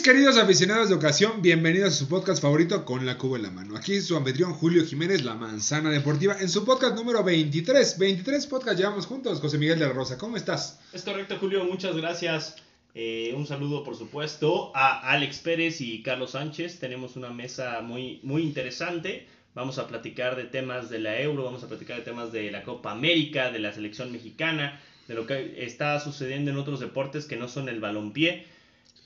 Mis queridos aficionados de ocasión, bienvenidos a su podcast favorito con la cuba en la mano. Aquí su anfitrión Julio Jiménez, la manzana deportiva, en su podcast número 23. 23 podcast llevamos juntos, José Miguel de la Rosa. ¿Cómo estás? Es correcto, Julio, muchas gracias. Eh, un saludo, por supuesto, a Alex Pérez y Carlos Sánchez. Tenemos una mesa muy, muy interesante. Vamos a platicar de temas de la Euro, vamos a platicar de temas de la Copa América, de la selección mexicana, de lo que está sucediendo en otros deportes que no son el balompié.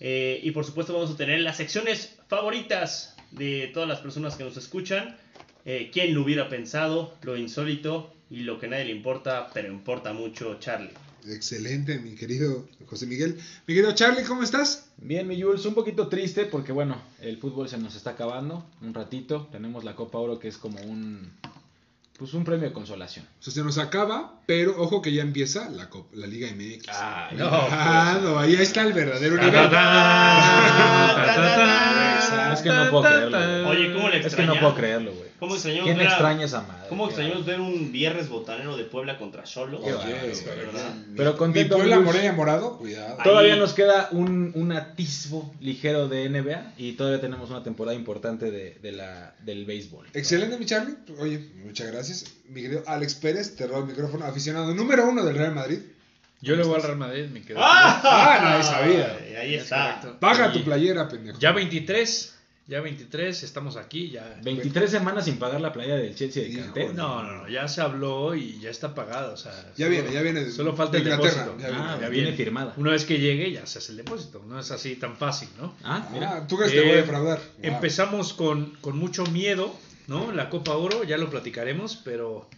Eh, y por supuesto vamos a tener las secciones favoritas de todas las personas que nos escuchan. Eh, ¿Quién lo hubiera pensado? Lo insólito y lo que nadie le importa, pero importa mucho, Charlie. Excelente, mi querido José Miguel. Mi querido Charlie, ¿cómo estás? Bien, mi Jules, un poquito triste porque bueno, el fútbol se nos está acabando un ratito. Tenemos la Copa Oro que es como un pues un premio de consolación. O sea, se nos acaba, pero ojo que ya empieza la, Cop- la Liga MX. Ah, no, no, ahí está el verdadero nivel. Es que no puedo creerlo. Oye, ¿cómo le Es que no puedo creerlo, güey. ¿Cómo extrañamos ¿Quién ver a- extraña esa madre? ¿Cómo extrañamos ver un viernes botanero de Puebla contra bárbaro, ¿verdad? Pero Mi contento, Puebla. Morelia Morado, cuidado. Todavía Ahí. nos queda un, un atisbo ligero de NBA y todavía tenemos una temporada importante de, de la, del béisbol. Excelente, mi Charlie. Oye, muchas gracias. Mi querido Alex Pérez, te robo el micrófono, aficionado número uno del Real Madrid. Yo le voy al Real Madrid, me quedo. Ah, nadie sabía. Ahí Es está. Paga tu playera, pendejo. Ya 23, ya 23, estamos aquí, ya. 23 semanas sin pagar la playa del Chelsea de. Canté. No, no, no, ya se habló y ya está pagada, o sea. Ya solo- viene, ya viene. Solo falta el depósito. ya viene. Ah, ya viene firmada. Una vez que llegue ya se hace el depósito, no es así tan fácil, ¿no? Ah, mira. Ah, ¿tú crees que te voy a Eh, defraudar? Wow. Empezamos con, con mucho miedo, ¿no? La Copa Oro, ya lo platicaremos, pero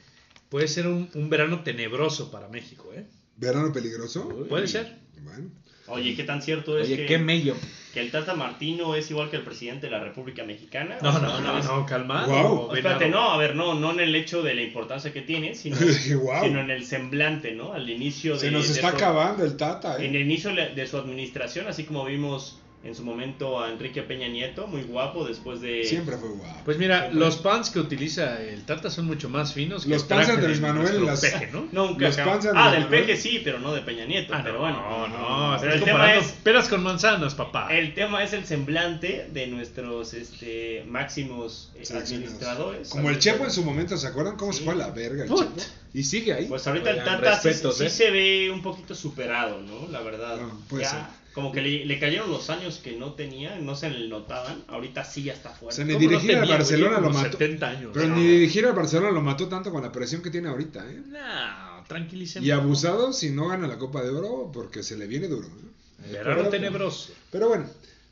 puede ser un, un verano tenebroso para México, ¿eh? ¿Verano peligroso? Puede ser. Bueno. Oye, ¿qué tan cierto es Oye, que, qué mello. Que el Tata Martino es igual que el presidente de la República Mexicana? No, no, no, no, calmado. Guau. Venado. Espérate, no, a ver, no, no en el hecho de la importancia que tiene, sino, sino en el semblante, ¿no? Al inicio de Se nos de está su- acabando el Tata, En ¿eh? el inicio de de su administración, así como vimos en su momento a Enrique Peña Nieto, muy guapo después de... Siempre fue guapo. Pues mira, Siempre. los pants que utiliza el Tata son mucho más finos que Los pants de de Manuel, las- peje, ¿no? Nunca. Los de ah, del Manuel. peje sí, pero no de Peña Nieto. Ah, pero no, bueno. no, no, Pero el tema es- peras con manzanas, papá. El tema es el semblante de nuestros este, máximos eh, administradores. Como el Chepo en su momento, ¿se acuerdan cómo se fue a la verga el Put. Chepo? Y sigue ahí. Pues ahorita el Tata sí, respetos, sí ¿eh? se ve un poquito superado, ¿no? La verdad. No, puede Ya, ser. Como que le, le cayeron los años que no tenía, no se le notaban. Ahorita sí ya está o fuerte. sea, ni ¿Cómo no dirigir al Barcelona lo mató. 70 años. Pero No. ni dirigir al Barcelona lo mató tanto con la presión que tiene ahorita, ¿eh? No, tranquilicemos. Y abusado si no gana la Copa de Oro porque se le viene duro. ¿eh? Verano Pero- tenebroso. Pero bueno,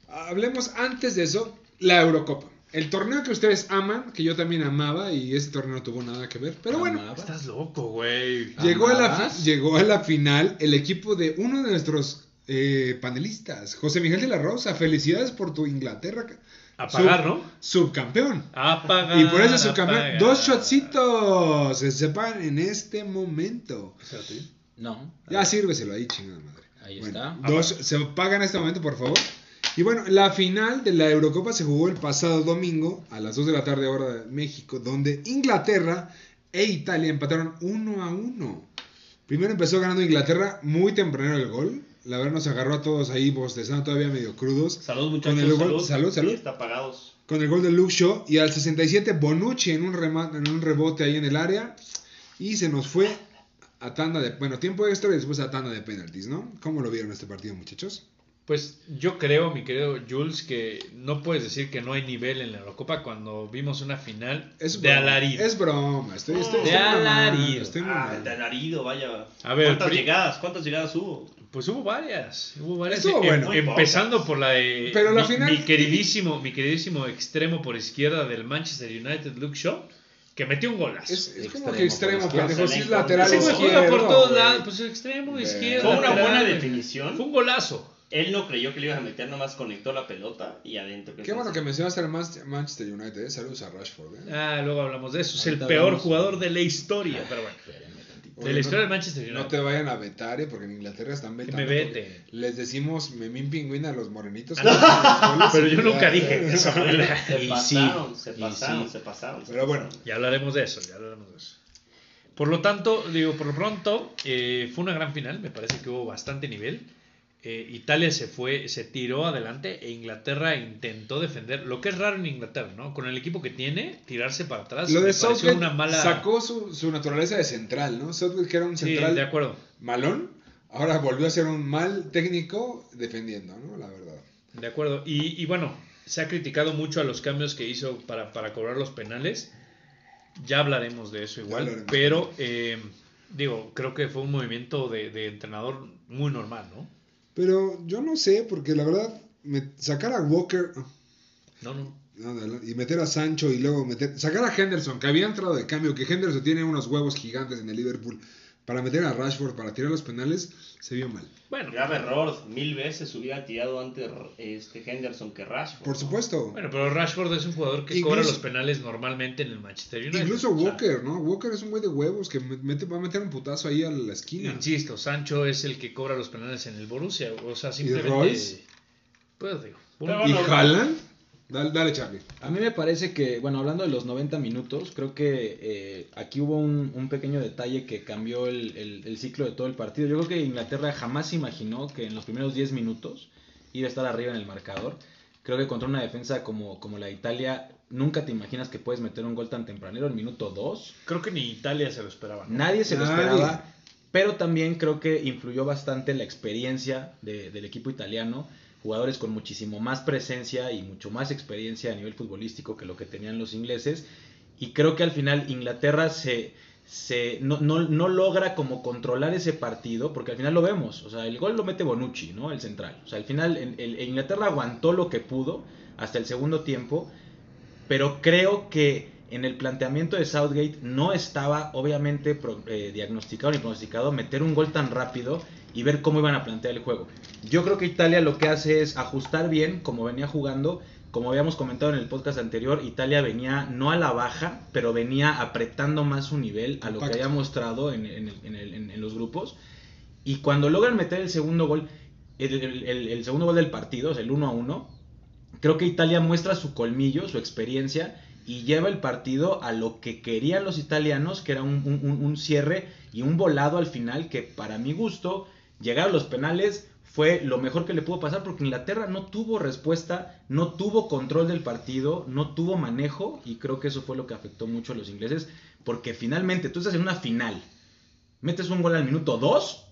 hablemos antes de eso, la Eurocopa. El torneo que ustedes aman, que yo también amaba y ese torneo no tuvo nada que ver. Pero bueno, Amaba. Estás loco, güey. llegó a, la llegó a la final el equipo de uno de nuestros eh, panelistas, José Miguel de la Rosa. Felicidades por tu Inglaterra. A pagar, Sub- ¿no? Subcampeón. A pagar. Y por eso subcampeón. Dos shotcitos se sepan en este momento. No. Ya sírveselo ahí, chingada madre. Ahí Bueno, está. Dos, se pagan en este momento, por favor. Y bueno, la final de la Eurocopa se jugó el pasado domingo a las 2 de la tarde hora de México, donde Inglaterra e Italia empataron 1 a 1. Primero empezó ganando Inglaterra muy temprano el gol. La verdad nos agarró a todos ahí bostezando todavía medio crudos. Salud, muchachos. Con el gol- salud. salud, salud. Está apagados. Con el gol de Luke Shaw y al 67 Bonucci en un, remate, en un rebote ahí en el área. Y se nos fue a tanda de... Bueno, tiempo extra y después a tanda de penaltis, ¿no? ¿Cómo lo vieron este partido, muchachos? Pues yo creo, mi querido Jules, que no puedes decir que no hay nivel en la Eurocopa cuando vimos una final Es de alarido. Es broma, estoy, estoy, De estoy alarido. estoy Ah, el alarido, vaya. A ver, ¿Cuántas pri- llegadas? ¿Cuántas llegadas hubo? Pues hubo varias, hubo varias. Estuvo Em- bueno. Empezando por la de Pero la mi, final- mi queridísimo, mi queridísimo extremo por izquierda del Manchester United, Luke Shaw, que metió un golazo. Es, es como que extremo, pendejo, si es lateral izquierdo. juega por todos lados, pues extremo, Ve. izquierda. Fue una lateral, buena definición. Fue un golazo. Él no creyó que le iban a meter, nomás conectó la pelota y adentro. Qué bueno que mencionaste al Manchester United, ¿eh? Saludos a Rashford, ¿eh? Ah, luego hablamos de eso. Es el peor hablamos. jugador de la historia. Pero bueno, tantito. de Oye, la historia no- del Manchester United. No te vayan a vetar, ¿eh? Porque en Inglaterra están vetando. me vete. Les decimos memín pingüina a los morenitos. Pero yo nunca dije eso. Se Y pasaron, sí, se y pasaron, sí. se pasaron. se Pero bueno. pasaron. Ya hablaremos de eso, ya hablaremos de eso. Por lo tanto, digo, por lo pronto, eh, fue una gran final, me parece que hubo bastante nivel. Eh, Italia se fue, se tiró adelante e Inglaterra intentó defender, lo que es raro en Inglaterra, ¿no? Con el equipo que tiene, tirarse para atrás. Lo de Southgate una mala... sacó su, su naturaleza de central, ¿no? Southgate que era un Sí, central de acuerdo, malón, ahora volvió a ser un mal técnico defendiendo, ¿no? La verdad. de acuerdo. Y, y bueno, se ha criticado mucho a los cambios que hizo para, para cobrar los penales. Ya hablaremos de eso igual, pero eh, digo, creo que fue un movimiento de, de entrenador muy normal, ¿no? Pero yo no sé, porque la verdad, me- sacar a Walker No, no. no, y meter a Sancho y luego meter. Sacar a Henderson, que había entrado de cambio, que Henderson tiene unos huevos gigantes en el Liverpool, para meter a Rashford, para tirar los penales, se vio mal. Bueno, Grave error, mil veces hubiera tirado antes este Henderson que Rashford. Por ¿no? supuesto. bueno, pero Rashford es un jugador que Incluso- cobra los penales normalmente en el Manchester United. Incluso O sea, Walker, ¿no? Walker es un güey de huevos que mete- va a meter un putazo ahí a la esquina. Insisto, Sancho es el que cobra los penales en el Borussia. O sea, simplemente. Royce? Pues digo. ¿Y Haaland? Dale, dale, Charlie. A mí me parece que, bueno, hablando de los 90 minutos, creo que eh, aquí hubo un, un pequeño detalle que cambió el, el- el ciclo de todo el partido. Yo creo que Inglaterra jamás imaginó que en los primeros 10 minutos iba a estar arriba en el marcador. Creo que contra una defensa como, como la de Italia, nunca te imaginas que puedes meter un gol tan tempranero en minuto 2. Creo que ni Italia se lo esperaba. ¿no? Nadie se lo Nadie. esperaba, pero también creo que influyó bastante la experiencia de- del equipo italiano. Jugadores con muchísimo más presencia y mucho más experiencia a nivel futbolístico que lo que tenían los ingleses. Y creo que al final Inglaterra se, se no, no, no logra como controlar ese partido, porque al final lo vemos. O sea, el gol lo mete Bonucci, ¿no? El central. O sea, al final Inglaterra aguantó lo que pudo hasta el segundo tiempo pero creo que en el planteamiento de Southgate no estaba obviamente pro- eh, diagnosticado ni pronosticado meter un gol tan rápido y ver cómo iban a plantear el juego. Yo creo que Italia lo que hace es ajustar bien como venía jugando. Como habíamos comentado en el podcast anterior, Italia venía no a la baja, pero venía apretando más su nivel a lo que había mostrado en, en el- en el- en- en los grupos. Y cuando logran meter el segundo gol, el, el- el- el segundo gol del partido, o sea, el 1 a 1, creo que Italia muestra su colmillo, su experiencia y lleva el partido a lo que querían los italianos, que era un, un- un- cierre y un volado al final que para mi gusto, llegar a los penales fue lo mejor que le pudo pasar porque Inglaterra no tuvo respuesta, no tuvo control del partido, no tuvo manejo y creo que eso fue lo que afectó mucho a los ingleses porque finalmente tú estás en una final, metes un gol al minuto 2,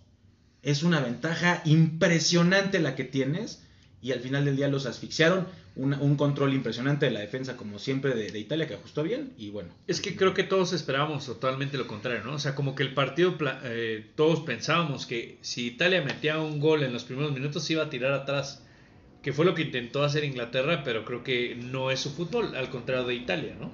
es una ventaja impresionante la que tienes y al final del día los asfixiaron. Una- un control impresionante de la defensa, como siempre, de, de Italia que ajustó bien. Y bueno, Es que creo que todos esperábamos totalmente lo contrario, ¿no? O sea, como que el partido, eh, todos pensábamos que si Italia metía un gol en los primeros minutos iba a tirar atrás, que fue lo que intentó hacer Inglaterra, pero creo que no es su fútbol, al contrario de Italia, ¿no?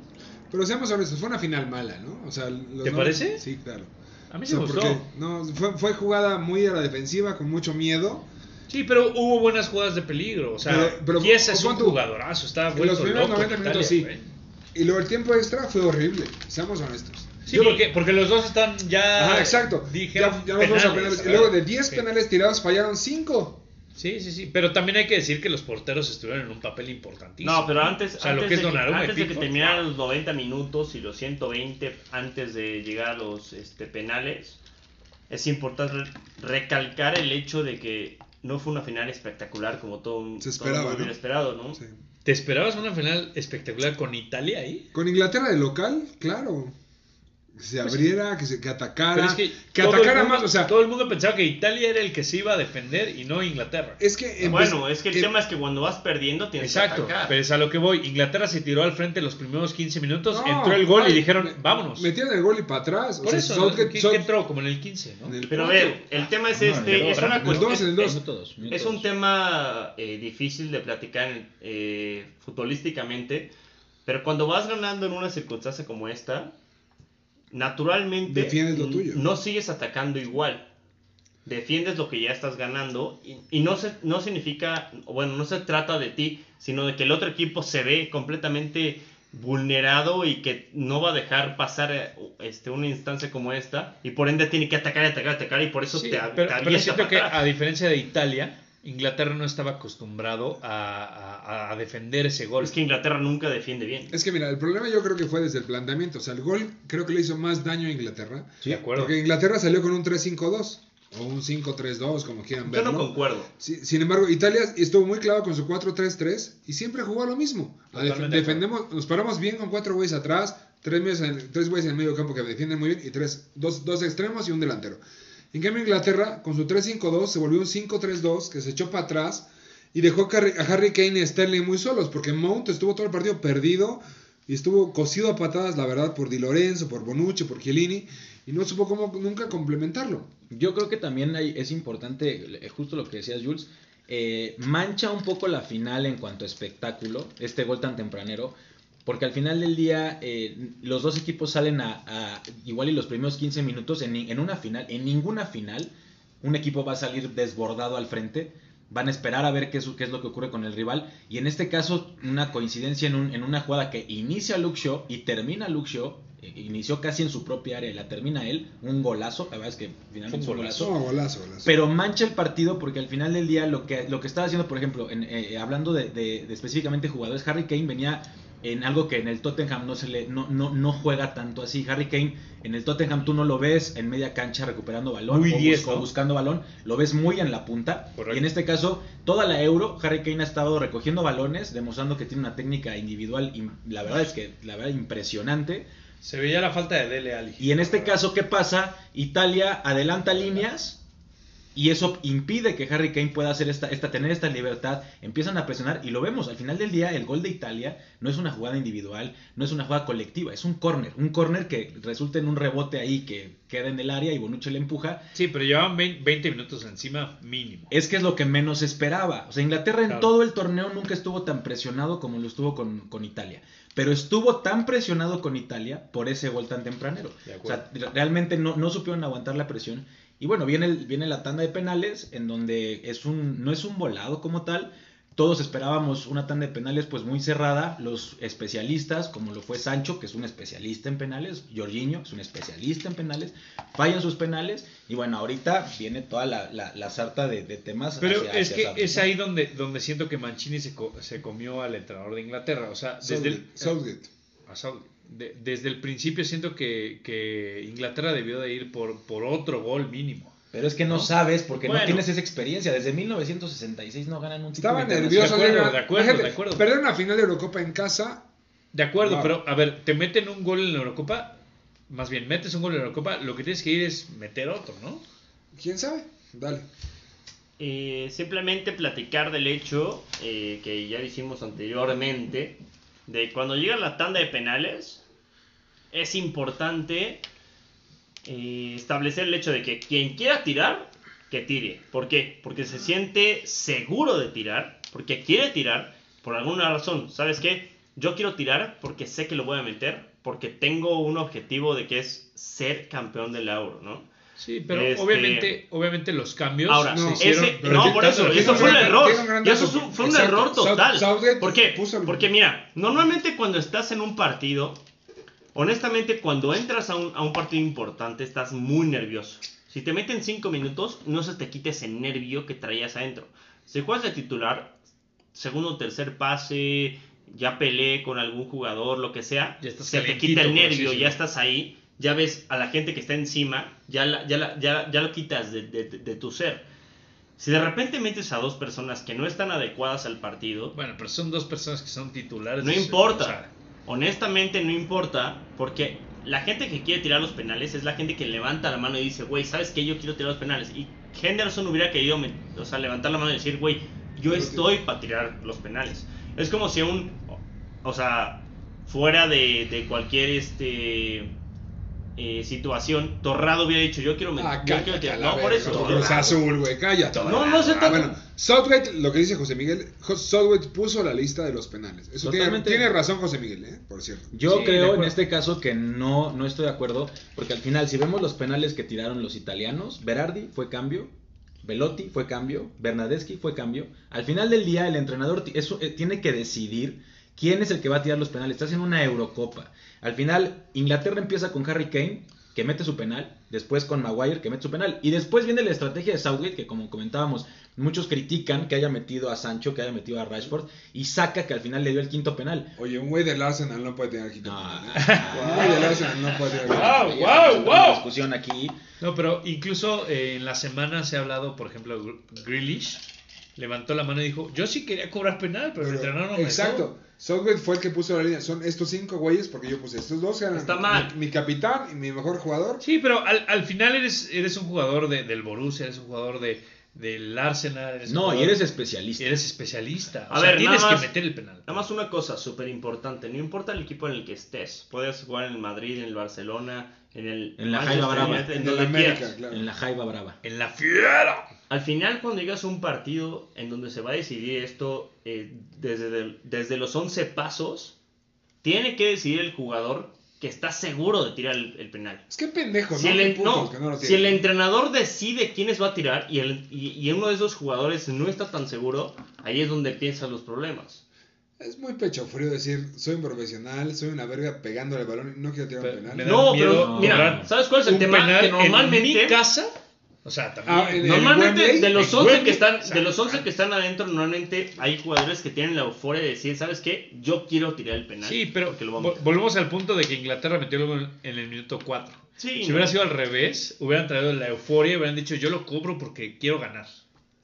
Pero seamos honestos, fue una final mala, ¿no? O sea, los ¿Te no- parece? Sí, claro. A mí O se sea, me gustó. porque, no, fue, fue jugada muy a la defensiva, con mucho miedo. Sí, pero hubo buenas jugadas de peligro, o sea, Pero- pero Chiesa es un tú, jugadorazo, está en los primeros loco 90 en minutos Italia, sí. güey. Y luego el tiempo extra fue horrible, seamos honestos. Sí, Yo- porque, porque los dos están ya... Ajá, exacto. dijeron ya, ya nos vamos a penales, penales. Y luego de 10 Sí. penales tirados fallaron 5. Sí, sí, sí, pero también hay que decir que los porteros estuvieron en un papel importantísimo. No, pero antes, O sea, lo antes que es de, que, Donnarumma y antes de que terminaran los 90 minutos y los 120 antes de llegar a los este, penales, es importante re- recalcar el hecho de que no fue una final espectacular como todo, un- Se todo esperaba, mundo hubiera ¿no? esperado, ¿no? Sí. ¿Te esperabas una final espectacular con Italia ahí? Con Inglaterra de local, claro. Que se abriera, que, se, que atacara. Pues es que, atacara mundo- más. O sea, todo el mundo pensaba que Italia era el que se iba a defender y no Inglaterra. es que. empe- Bueno, es que el em- tema es que cuando vas perdiendo tienes Exacto, que atacar. pero es a lo que voy. Inglaterra se tiró al frente los primeros 15 minutos, No, entró el gol ay, y dijeron, me- vámonos. Metieron el gol y para atrás. O Por sea, eso, ¿no? Southgate- ¿Qué, South- qué entró? Como en el 15, ¿no? en el Pero a ver, el tema es No, este, el es una el cuestión... Es un tema eh, difícil de platicar eh, futbolísticamente, pero cuando vas ganando en una circunstancia como esta, naturalmente Defiendes lo n- tuyo. no sigues atacando igual. defiendes lo que ya estás ganando y, y no, se, no significa, bueno, no se trata de ti, sino de que el otro equipo se ve completamente vulnerado y que no va a dejar pasar este, una instancia como esta y por ende tiene que atacar, atacar, atacar y por eso Sí, te, pero, te pero siento que a diferencia de Italia, Inglaterra no estaba acostumbrado a, a- a defender ese gol. Es que Inglaterra nunca defiende bien. Es que mira, el problema yo creo que fue desde el planteamiento. O sea, el gol creo que le hizo más daño a Inglaterra. de acuerdo. Porque Inglaterra salió con un 3-5-2 o un 5-3-2, como quieran Yo verlo. no concuerdo. Sí, sin embargo, Italia estuvo muy claro con su 4-3-3 y siempre jugó a lo mismo. Def- defendemos, nos paramos bien con cuatro güeyes atrás, tres, medios en- tres güeyes en el medio campo que defienden muy bien y tres, dos, dos extremos y un delantero. En cambio, Inglaterra con su 3-5-2 se volvió un 5-3-2 que se echó para atrás y dejó a Harry, Kane y Sterling muy solos porque Mount estuvo todo el partido perdido y estuvo cosido a patadas, la verdad, por Di Lorenzo, por Bonucci, por Chiellini y no supo cómo nunca complementarlo. Yo creo que también hay- es importante, eh, justo lo que decías Jules, eh, mancha un poco la final en cuanto a espectáculo, este gol tan tempranero, porque al final del día eh, los dos equipos salen a, a- igual y los primeros 15 minutos en, una final, en ninguna final, un equipo va a salir desbordado al frente, van a esperar a ver qué es, qué es lo que ocurre con el rival, y en este caso una coincidencia en, un- en una jugada que inicia Luke Shaw y termina Luke Shaw, eh, inició casi en su propia área y la termina él, un golazo, la verdad es que finalmente Fue un golazo. Golazo, golazo. Pero mancha el partido porque al final del día lo que, lo que estaba haciendo, por ejemplo, en, eh, hablando de, de- de específicamente jugadores, Harry Kane venía en algo que en el Tottenham no se le no, no, no juega tanto así. Harry Kane en el Tottenham tú no lo ves en media cancha recuperando balón Muy o, buscando balón, lo ves muy en la punta. Correcto. Y en este caso, toda la Euro, Harry Kane ha estado recogiendo balones, demostrando que tiene una técnica individual, im- la verdad es que la verdad impresionante. Se veía la falta de Dele Alli. Y en este caso, ¿qué pasa? Italia adelanta líneas y eso impide que Harry Kane pueda hacer esta, esta, tener esta libertad. Empiezan a presionar y lo vemos. Al final del día, el gol de Italia no es una jugada individual, no es una jugada colectiva, es un córner. Un córner que resulta en un rebote ahí que queda en el área y Bonucci le empuja. Sí, pero llevaban 20 20 minutos encima mínimo. Es que es lo que menos esperaba. O sea, Inglaterra en todo el torneo nunca estuvo tan presionado como lo estuvo con, con Italia. Pero estuvo tan presionado con Italia por ese gol tan tempranero. O sea, re- realmente no, no supieron aguantar la presión. Y bueno, viene, el- viene la tanda de penales, en donde es un, no es un volado como tal. Todos esperábamos una tanda de penales pues muy cerrada. Los especialistas, como lo fue Sancho, que es un especialista en penales, Jorginho, es un especialista en penales, fallan sus penales. Y bueno, ahorita viene toda la, la, la sarta de, de temas. Pero hacia- es hacia que es ¿no? ahí donde, donde siento que Mancini se, co- se comió al entrenador de Inglaterra. O sea, desde el, Southgate. a Southgate. De- desde el principio siento que, que Inglaterra debió de ir por, por otro gol mínimo. Pero es que no, ¿no? sabes porque Bueno. no tienes esa experiencia. Desde 1966 no ganan un título Estaba nervioso. De acuerdo, de acuerdo, Imagínate, de acuerdo. Perder una final de Eurocopa en casa. De acuerdo, Wow. pero a ver, te meten un gol en la Eurocopa, más bien metes un gol en la Eurocopa, lo que tienes que ir es meter otro, ¿no? ¿Quién sabe? Dale. Eh, simplemente platicar del hecho eh, que ya dijimos anteriormente, de cuando llega la tanda de penales, es importante eh, establecer el hecho de que quien quiera tirar, que tire. ¿Por qué? Porque se siente seguro de tirar, porque quiere tirar, por alguna razón. ¿Sabes qué? Yo quiero tirar porque sé que lo voy a meter, porque tengo un objetivo de que es ser campeón del euro, ¿no? Sí, pero Este- obviamente, obviamente los cambios Ahora, se no, hicieron. ese, no, por eso, eso fue un error. eso fue, fue un Exacto. error South- total. ¿Por qué? Porque mira, normalmente cuando estás en un partido, honestamente cuando entras a un, a un partido importante estás muy nervioso. Si te meten 5 minutos, no se te quite ese nervio que traías adentro. Si juegas de titular, segundo o tercer pase, ya peleé con algún jugador, lo que sea, Ya estás se te quita el nervio, ya estás ahí, ya ves a la gente que está encima, ya, la- ya, la- ya, ya lo quitas de, de- de tu ser. Si de repente metes a dos personas que no están adecuadas al partido, Bueno, pero son dos personas que son titulares. no importa. o sea, Honestamente no importa, porque la gente que quiere tirar los penales es la gente que levanta la mano y dice, güey, ¿sabes qué? Yo quiero tirar los penales. Y Henderson hubiera querido me- o sea, levantar la mano y decir, güey, yo estoy para tirar los penales. Es como si un, o sea, fuera de, de cualquier este eh, situación, Torrado hubiera dicho, yo quiero, met- Ah, cállate quiero No, por eso. Cruz Azul, güey, cállate. No, no se Ah, trata- bueno, Southgate, lo que dice José Miguel, Southgate puso la lista de los penales. Eso tiene, tiene razón José Miguel, ¿eh? Por cierto. Yo Sí, creo en este caso que no, no estoy de acuerdo, porque al final, si vemos los penales que tiraron los italianos, Berardi fue cambio, Velotti fue cambio, Bernadeschi fue cambio. Al final del día el entrenador eso, eh, tiene que decidir quién es el que va a tirar los penales. Estás en una Eurocopa. Al final Inglaterra empieza con Harry Kane, que mete su penal, después con Maguire, que mete su penal, y después viene la estrategia de Southgate, que como comentábamos, muchos critican que haya metido a Sancho, que haya metido a Rashford, y saca que al final le dio el quinto penal. Oye, un güey del Arsenal no puede tener quinto No. penal, ¿eh? Un güey del Arsenal no puede tener Wow, Ya wow, en wow. discusión aquí. No, pero incluso eh, en la semana se ha hablado, por ejemplo, Gr- Grealish levantó la mano y dijo, yo sí quería cobrar penal, pero, el entrenador no me dejó". Exacto. Southgate fue el que puso la línea. Son estos cinco güeyes porque yo puse estos dos. Está mi- mal. Mi, capitán y mi mejor jugador. Sí, pero al, al final eres, eres un jugador de- del Borussia, eres un jugador de, del Arsenal. Eres No, y eres especialista. eres especialista. O A sea, ver, tienes nada más- que meter el penal. Nada más una cosa súper importante, no importa el equipo en el que estés, puedes jugar en el Madrid, en el Barcelona, en el En la Jaiba Brava. En En América, claro. La Jaiba Brava. En la fiera. Al final, cuando llegas a un partido en donde se va a decidir esto eh, desde, del- desde los 11 pasos, tiene que decidir el jugador que está seguro de tirar el, el penal. Es que pendejo, Si ¿no? el, no, que no lo si el entrenador decide quiénes va a tirar y, el, y, y uno de esos jugadores no está tan seguro, ahí es donde piensan los problemas. Es muy pecho frío decir, soy un profesional, soy una verga pegándole el balón y no quiero tirar Pero un penal. No, pero mira, ¿sabes cuál es el un tema? penal Que en normalmente... mi casa, o sea, también... Ah, en- Normalmente Wembley? de los En 11 Wembley, que están o sea, de los 11 que están adentro normalmente hay jugadores que tienen la euforia de decir, ¿sabes qué? Yo quiero tirar el penal. Sí, pero porque lo vamos a vol- meter". volvemos al punto de que Inglaterra metió el gol en el minuto 4. Sí, si no. hubiera sido al revés, hubieran traído la euforia y hubieran dicho yo lo cobro porque quiero ganar,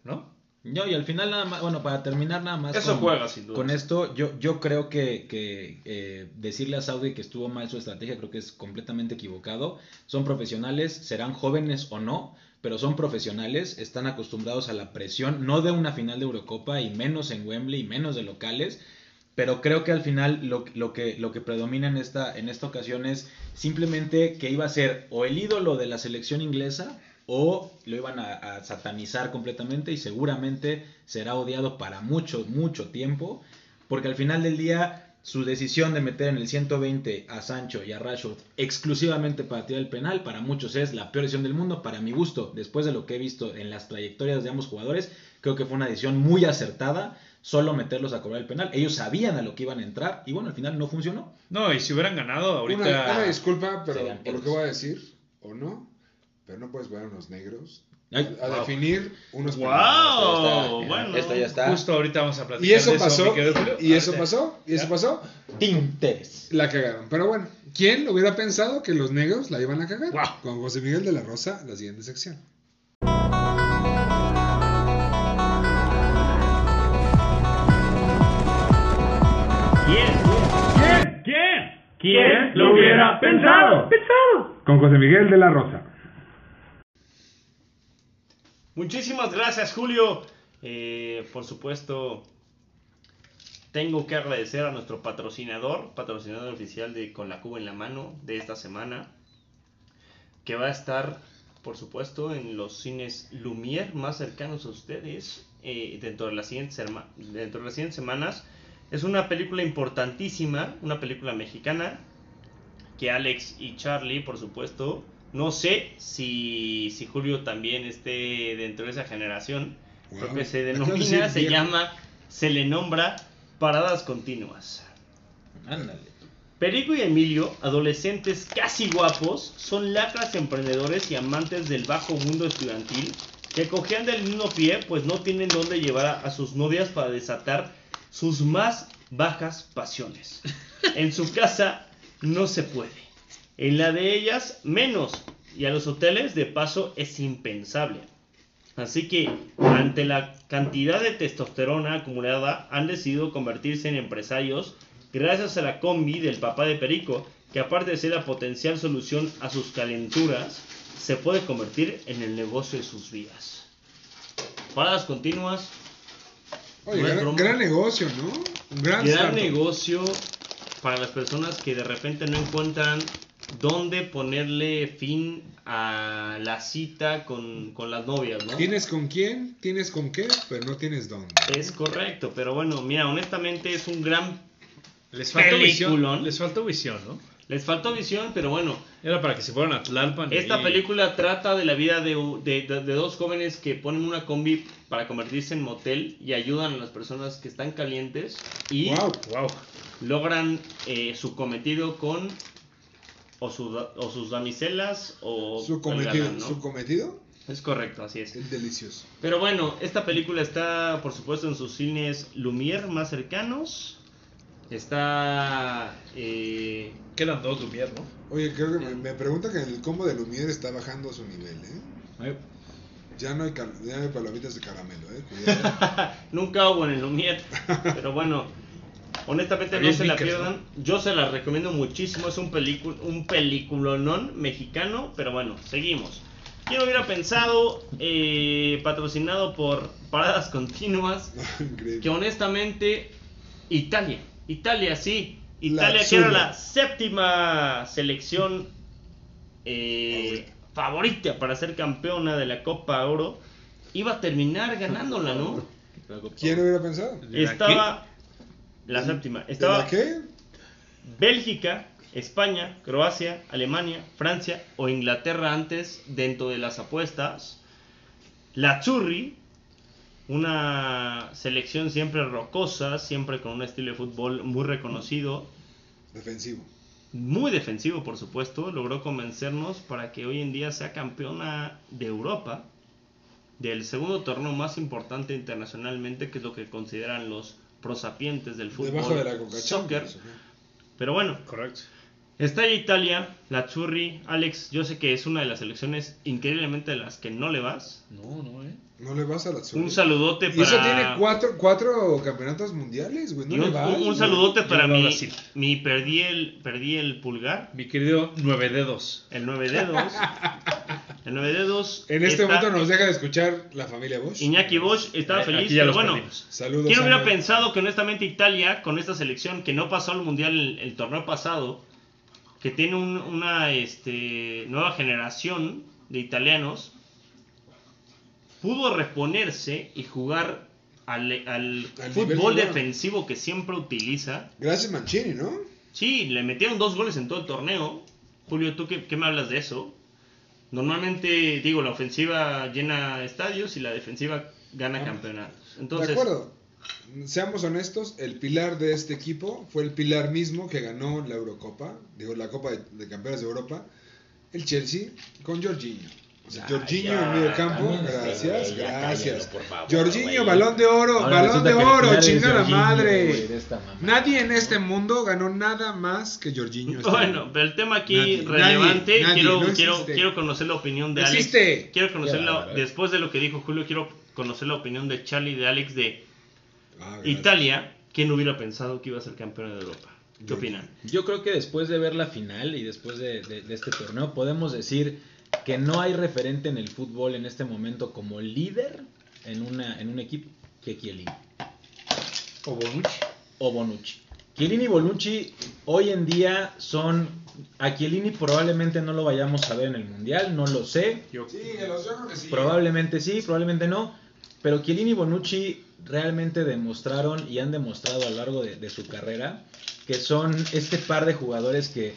¿no? No, y al final nada más, bueno, para terminar nada más Eso con, juega, sin duda. con esto, yo, yo creo que, que, eh, decirle a Saudi que estuvo mal su estrategia creo que es completamente equivocado. Son profesionales, serán jóvenes o no, pero son profesionales, están acostumbrados a la presión, no de una final de Eurocopa y menos en Wembley y menos de locales. Pero creo que al final lo, lo que, lo que predomina en esta, en esta ocasión es simplemente que iba a ser o el ídolo de la selección inglesa o lo iban a, a satanizar completamente y seguramente será odiado para mucho, mucho tiempo, porque al final del día su decisión de meter en el 120 a Sancho y a Rashford exclusivamente para tirar el penal, para muchos es la peor decisión del mundo, para mi gusto, después de lo que he visto en las trayectorias de ambos jugadores, creo que fue una decisión muy acertada, solo meterlos a cobrar el penal, ellos sabían a lo que iban a entrar y bueno, al final no funcionó. No, y si hubieran ganado ahorita... Una, una disculpa, pero por lo que voy a decir, o no, pero no puedes ver a unos negros Ay, a wow. definir unos ¡Wow! penales. Oh, bueno. Esto ya está. Justo ahorita vamos a platicar Y eso de pasó, y eso pasó, y eso Ya. pasó, Tintes. la cagaron. Pero bueno, ¿quién hubiera pensado que los negros la iban a cagar? Wow. Con José Miguel de la Rosa, la siguiente sección. ¿Quién? ¿Quién? ¿Quién? ¿Quién lo hubiera pensado? Pensado. Con José Miguel de la Rosa. Muchísimas gracias, Julio. Eh, por supuesto, tengo que agradecer a nuestro patrocinador, patrocinador oficial de Con la Cuba en la Mano de esta semana, que va a estar, por supuesto, en los cines Lumière más cercanos a ustedes eh, dentro, de las dentro de las siguientes semanas. Es una película importantísima, una película mexicana, que Alex y Charlie, por supuesto, no sé si, si Julio también esté dentro de esa generación. Wow. Creo que se denomina, se llama, se le nombra paradas continuas. Ándale. Perico y Emilio, adolescentes casi guapos, son lacras emprendedores y amantes del bajo mundo estudiantil que cojean del mismo pie pues no tienen dónde llevar a, a sus novias para desatar sus más bajas pasiones. En su casa no se puede. En la de ellas menos. Y a los hoteles de paso es impensable. Así que, ante la cantidad de testosterona acumulada, han decidido convertirse en empresarios gracias a la combi del papá de Perico, que aparte de ser la potencial solución a sus calenturas, se puede convertir en el negocio de sus vidas. Paradas continuas, Oye, No gran, negocio, ¿no? Un gran, negocio para las personas que de repente no encuentran dónde ponerle fin a la cita con, con las novias, ¿no? Tienes con quién, tienes con qué, pero no tienes dónde. Es correcto, pero bueno, mira, honestamente es un gran Les faltó Peliculón. visión, les faltó visión, ¿no? Les faltó visión, pero bueno, Era para que se fueran a Tlalpan. Esta película trata de la vida de, de- de- de dos jóvenes que ponen una combi para convertirse en motel y ayudan a las personas que están calientes y Wow. Wow. logran eh, su cometido con o, su o sus damiselas o Su cometido, galán, ¿no? su cometido Es correcto, así es. es delicioso. Pero bueno, esta película está, por supuesto, en sus cines Lumière más cercanos. Está... eh, Quedan dos Lumière, ¿no? Oye, creo que me, me pregunta que el combo de Lumière está bajando su nivel, ¿eh? Ay, Ya no hay, ya no hay palomitas de caramelo, ¿eh? Cuidado. Nunca hubo en el Lumière. Pero bueno, honestamente no se la pierdan. Yo se la recomiendo muchísimo. Es un, película un peliculonón mexicano. Pero bueno, seguimos. ¿Quién hubiera pensado, eh, patrocinado por paradas continuas, que honestamente Italia, Italia sí, La Italia que era la séptima selección eh, favorita para ser campeona de la Copa Oro, iba a terminar ganándola, ¿no? ¿Quién hubiera pensado? ¿De la Estaba la séptima, ¿De estaba la qué? Bélgica, España, Croacia, Alemania, Francia o Inglaterra antes dentro de las apuestas. La Churri, una selección siempre rocosa, siempre con un estilo de fútbol muy reconocido, Defensivo. muy defensivo por supuesto, logró convencernos para que hoy en día sea campeona de Europa, del segundo torneo más importante internacionalmente, que es lo que consideran los prosapientes del fútbol Debajo de la. Pero bueno, Correcto. Está Italia, la Churri, Alex, yo sé que es una de las selecciones increíblemente de las que no le vas. No, no, ¿eh? No le vas a la Azul. Un saludote Y eso para... tiene cuatro, cuatro campeonatos mundiales, güey. No y le un, vas. un- un güey. saludote para mi, Brasil. mi perdí el perdí el pulgar, Mi querido Nueve Dedos. el nueve dedos. el nueve dedos. En este está- momento nos deja de escuchar la familia Bosch. Iñaki Bosch estaba Eh, feliz, pero bueno. perdimos. Saludos. ¿Quién hubiera pensado que honestamente Italia, con esta selección que no pasó al mundial el, el torneo pasado, que tiene un- una este, nueva generación de italianos, pudo reponerse y jugar al, al Al nivel fútbol bueno. defensivo que siempre utiliza? Gracias Mancini, ¿no? Sí, le metieron dos goles en todo el torneo. Julio, ¿tú qué, qué me hablas de eso? Normalmente, digo, la ofensiva llena estadios y la defensiva gana campeonatos. Entonces, de acuerdo. Seamos honestos, el pilar de este equipo fue el pilar mismo que ganó la Eurocopa, digo, la Copa de, de Campeones de Europa, el Chelsea, con Jorginho. Jorginho en medio campo, gracias, gracias. cállalo, por favor, Jorginho, balón de oro, Ahora balón de oro, chinga la madre. Nadie en este mundo ganó nada más que Jorginho. este Bueno, año. pero el tema aquí Nadie, relevante, nadie, nadie, quiero, no quiero, quiero conocer la opinión de No Alex. existe. Quiero conocer la, después de lo que dijo Julio, quiero conocer la opinión de Charlie y de Alex de Ah. Italia. ¿Quién hubiera pensado que iba a ser campeón de Europa? ¿Qué Yo. opinan? Yo creo que después de ver la final y después de, de- de este torneo podemos decir que no hay referente en el fútbol en este momento como líder en, una, en un equipo que Chiellini O Bonucci. o Bonucci. Chiellini y Bonucci hoy en día son... A Chiellini probablemente no lo vayamos a ver en el Mundial, no lo sé. Yo, Sí, que los- yo creo que sí. Probablemente sí, probablemente no. Pero Chiellini y Bonucci realmente demostraron y han demostrado a lo largo de, de su carrera que son este par de jugadores que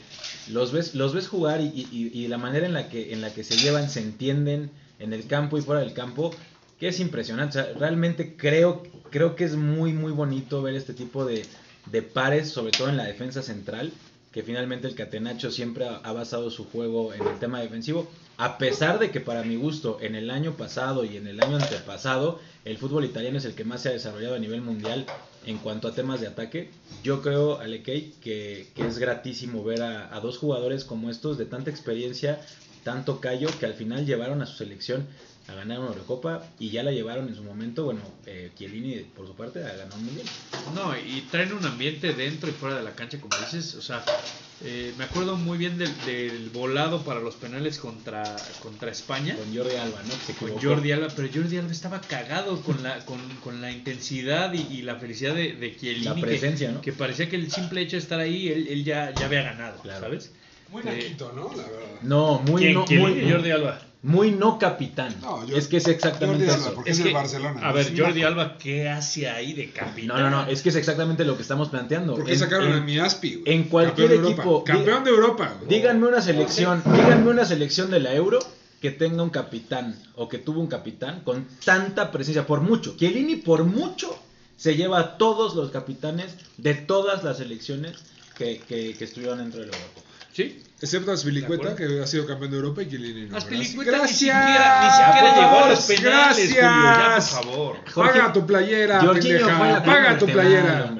los ves, los ves jugar y, y- y la manera en la, que, en la que se llevan, se entienden en el campo y fuera del campo, que es impresionante. O sea, realmente creo, creo que es muy, muy bonito ver este tipo de, de pares, sobre todo en la defensa central, que finalmente el Catenacho siempre ha, ha basado su juego en el tema defensivo, a pesar de que para mi gusto en el año pasado y en el año antepasado el fútbol italiano es el que más se ha desarrollado a nivel mundial en cuanto a temas de ataque, yo creo, Alekei, que, que es gratísimo ver a, a dos jugadores como estos de tanta experiencia, tanto callo, que al final llevaron a su selección a ganar una Eurocopa y ya la llevaron en su momento, bueno, eh, Chiellini por su parte a ganar un mundial. No, y traen un ambiente dentro y fuera de la cancha, como dices. O sea, eh, me acuerdo muy bien del, del volado para los penales contra, contra España. Con Jordi Alba, ¿no? Que se Con. Jordi Alba, pero Jordi Alba estaba cagado con la, con, con la intensidad y, y la felicidad de, de Chiellini. La que- presencia, que, ¿no? parecía que el simple hecho de estar ahí, él, él ya, ya había ganado, Claro. ¿sabes? Muy Eh, naquito, ¿no? La verdad. No, muy, ¿Quién? no, muy, Jordi Alba? Muy no capitán. No, yo- es que es exactamente Jordi Alba, eso. porque es, el Barcelona. A ver, Jordi Alba, ¿qué hace ahí de capitán? No, no, no, es que es exactamente lo que estamos planteando. ¿Por qué En- sacaron en- a mi Aspi? güey? en cualquier Campeón de equipo, Europa. Campeón de Europa. güey. Díganme una selección, díganme una selección de la Euro que tenga un capitán o que tuvo un capitán con tanta presencia, por mucho. Chiellini por mucho se lleva a todos los capitanes de todas las selecciones que, que, que estuvieron dentro de la Eurocopa. Sí. Excepto a De Spilicueta, acuerdo. que ha sido campeón de Europa y Chiellini no. Aspilicueta Gracias. ni siquiera, ni siquiera llegó a favor, los penales, Julio, ya, por Gracias. favor. Jorge- Paga tu playera, pendeja. Paga tu playera.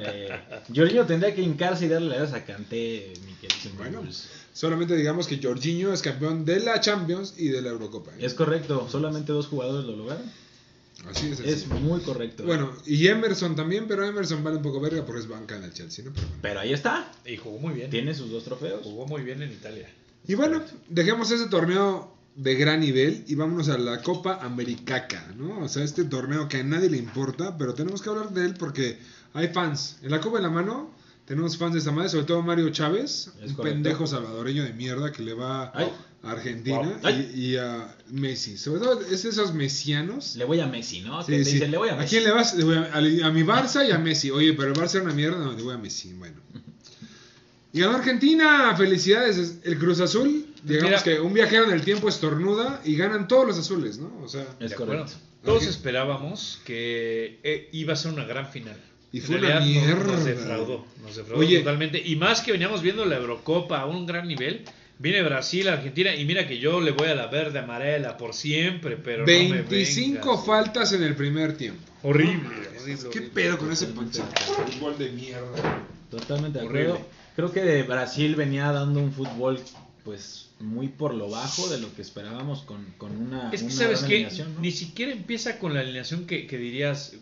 Jorginho tendría que hincarse y darle la gracias a mi querido Bueno, Bulls. solamente digamos que Jorginho es campeón de la Champions y de la Eurocopa. ¿eh? Es correcto, solamente dos jugadores lo lograron. Así es. Es muy correcto. Bueno, y Emerson también, pero Emerson vale un poco verga porque es banca en el Chelsea, ¿no? Pero bueno. Pero ahí está, Y jugó muy bien. tiene sus dos trofeos. Jugó muy bien en Italia. Y bueno, dejemos ese torneo de gran nivel y vámonos a la Copa Americaca, ¿no? O sea, este torneo que a nadie le importa, pero tenemos que hablar de él porque hay fans. En la Copa de la Mano tenemos fans de esta madre, sobre todo Mario Chávez, Es un correcto. pendejo salvadoreño de mierda que le va Ay. a Argentina Wow. Y, y a Messi. Sobre todo es de esos mesianos. Le voy a Messi, ¿no? Sí, Que te sí. dicen, le voy a ¿A Messi. quién le vas? Le voy a, a- a mi Barça y a Messi. Oye, pero el Barça era una mierda. No, le voy a Messi. Bueno. Y ganó Argentina. Felicidades. Es- El Cruz Azul, digamos Mira. que un viajero en el tiempo estornuda y ganan todos los azules, ¿no? O sea, Es correcto. Todos esperábamos que eh, iba a ser una gran final. Y En fue una mierda. Nos defraudó, nos defraudó Oye. totalmente. Y más que veníamos viendo la Eurocopa a un gran nivel. Viene Brasil, Argentina, y mira que yo le voy a la verde amarela por siempre, pero no me 25 faltas en el primer tiempo. Horrible, horrible, ¿Qué horrible. pedo con ese pinche fútbol de mierda? Totalmente de Horrible. acuerdo. Creo que Brasil venía dando un fútbol pues muy por lo bajo de lo que esperábamos con, con una, Es que una sabes alineación, ¿no? ni siquiera empieza con la alineación que, que dirías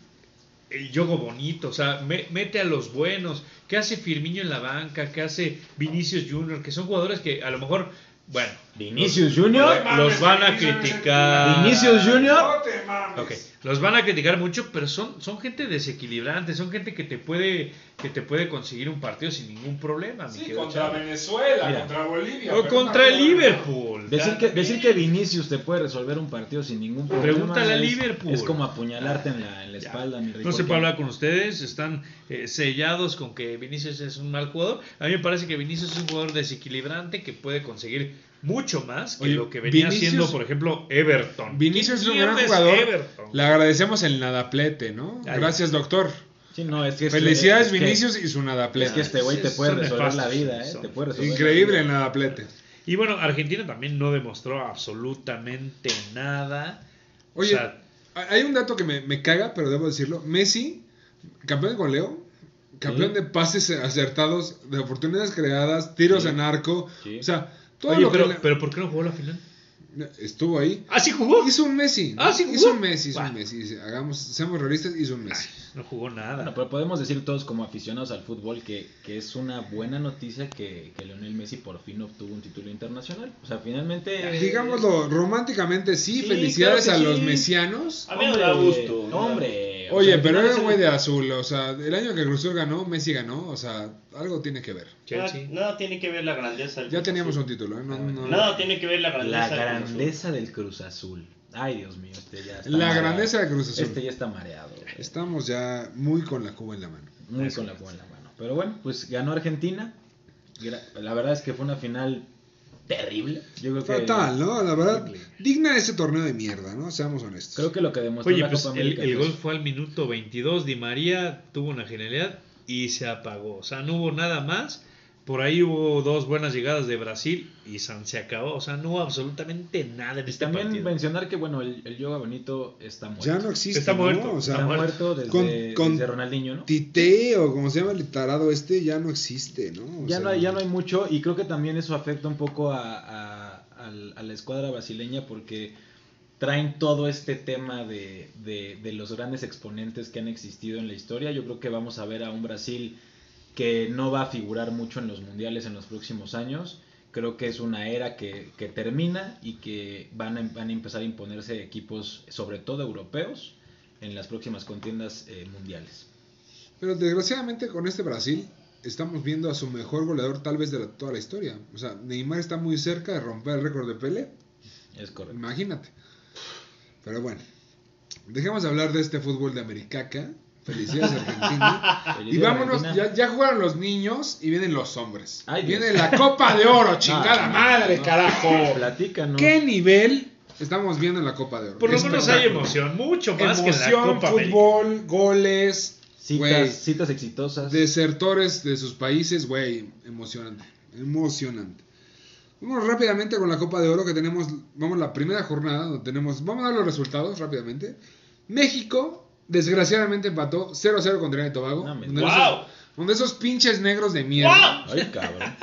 el juego bonito, o sea, me- mete a los buenos, que hace Firmino en la banca, que hace Vinicius Junior, que son jugadores que a lo mejor, bueno, Vinicius Junior. los van a criticar. Vinicius Junior. No te mames. Ok, los van a criticar mucho, pero son, son gente desequilibrante, son gente que te puede que te puede conseguir un partido sin ningún problema. Sí, contra. Venezuela, Mira. contra Bolivia. O contra el Liverpool. Decir que, decir que Vinicius te puede resolver un partido sin ningún problema. Pregúntale a Liverpool. Es como apuñalarte en la, en la espalda, mi No se puede hablar con ustedes, están eh, sellados con que Vinicius es un mal jugador. A mí me parece que Vinicius es un jugador desequilibrante que puede conseguir mucho más que Oye, lo que venía Vinicius- haciendo, por ejemplo, Everton. Vinicius es ¿Quién un gran jugador. Everton? Le agradecemos el nadaplete, ¿no? Ay. Gracias, doctor. Sí, no, es que este- Felicidades, es que- Vinicius y su nadaplete. Es que este güey te Es- puede resolver la vida, ¿eh? son- Te puede resolver Increíble el nadaplete. Y bueno, Argentina también no demostró absolutamente nada. Oye, O sea, hay un dato que me, me caga, pero debo decirlo. Messi, campeón de goleo, campeón Sí. de pases acertados, de oportunidades creadas, tiros Sí. en arco. Sí. O sea, todo oye, pero, le- pero ¿por qué no jugó la final? estuvo ahí. ¿Ah, sí jugó? Hizo un Messi. ¿no? Ah, ¿sí jugó? Hizo un Messi, hizo un Messi. Hagamos, seamos realistas, hizo un Messi. No jugó nada. Bueno, pero podemos decir todos como aficionados al fútbol que, que es una buena noticia que, que Lionel Messi por fin obtuvo un título internacional. O sea, finalmente... eh, Digámoslo románticamente, sí. Sí, felicidades claro a los mesianos. A mí me da gusto. Hombre. Oye, sea, pero era el- güey de azul. O sea, el año que Cruz Azul ganó, Messi ganó. O sea, algo tiene que ver. Nada, tiene que ver la grandeza. del Ya Cruz teníamos Azul. un título, ¿eh? No, no- Nada tiene que ver la grandeza. La del Cruz Azul. grandeza del Cruz Azul. Ay, Dios mío, este ya está La mareado. grandeza de Cruz Azul. Este ya está mareado. Estamos ya muy con la cuba en la mano. Muy con la cuba en la mano. Pero bueno, pues ganó Argentina. La verdad es que fue una final terrible. Yo creo que Fatal, ¿no? La verdad, Horrible. digna de ese torneo de mierda, ¿no? Seamos honestos. Creo que lo que demostró Oye, la pues Copa el, América el pues, gol fue al minuto 22. Di María tuvo una genialidad y se apagó. O sea, no hubo nada más. Por ahí hubo dos buenas llegadas de Brasil y San se acabó. O sea, no hubo absolutamente nada en Y este también partido. mencionar que bueno, el, el Yoga Bonito está muerto. ya no existe. Está ¿no? muerto, O sea, está muerto. desde, Con- con- desde Ronaldinho, ¿no? Tite o como se llama el tarado este, ya no existe, ¿no? O Ya sea, no, hay, ya no hay mucho y creo que también eso afecta un poco a, a- al- a la escuadra brasileña porque traen todo este tema de, de- de los grandes exponentes que han existido en la historia. Yo creo que vamos a ver a un Brasil que no va a figurar mucho en los mundiales en los próximos años. Creo que es una era que, que termina y que van a, van a empezar a imponerse equipos, sobre todo europeos, en las próximas contiendas eh, mundiales. Pero desgraciadamente con este Brasil estamos viendo a su mejor goleador tal vez de la- toda la historia. O sea, Neymar está muy cerca de romper el récord de Pele. Es correcto. Imagínate. Pero bueno, dejemos de hablar de este fútbol de Americaca. Felicidades Argentina. y vámonos, Argentina. ya, ya jugaron los niños y vienen los hombres. Ay, Dios. Viene la Copa de Oro, chingada No, madre, no. carajo. Platícanos. ¿Qué nivel estamos viendo en la Copa de Oro? Por lo menos hay emoción, mucho más que en la Emoción, Copa América. fútbol, goles, güey, Citas, citas exitosas. desertores de sus países, güey, emocionante, emocionante. Vamos rápidamente con la Copa de Oro que tenemos, vamos la primera jornada, donde tenemos, vamos a dar los resultados rápidamente. México, desgraciadamente empató 0-0 con Trinidad y Tobago. No donde, esos, ¡Wow! donde esos pinches negros de mierda Ay, cabrón.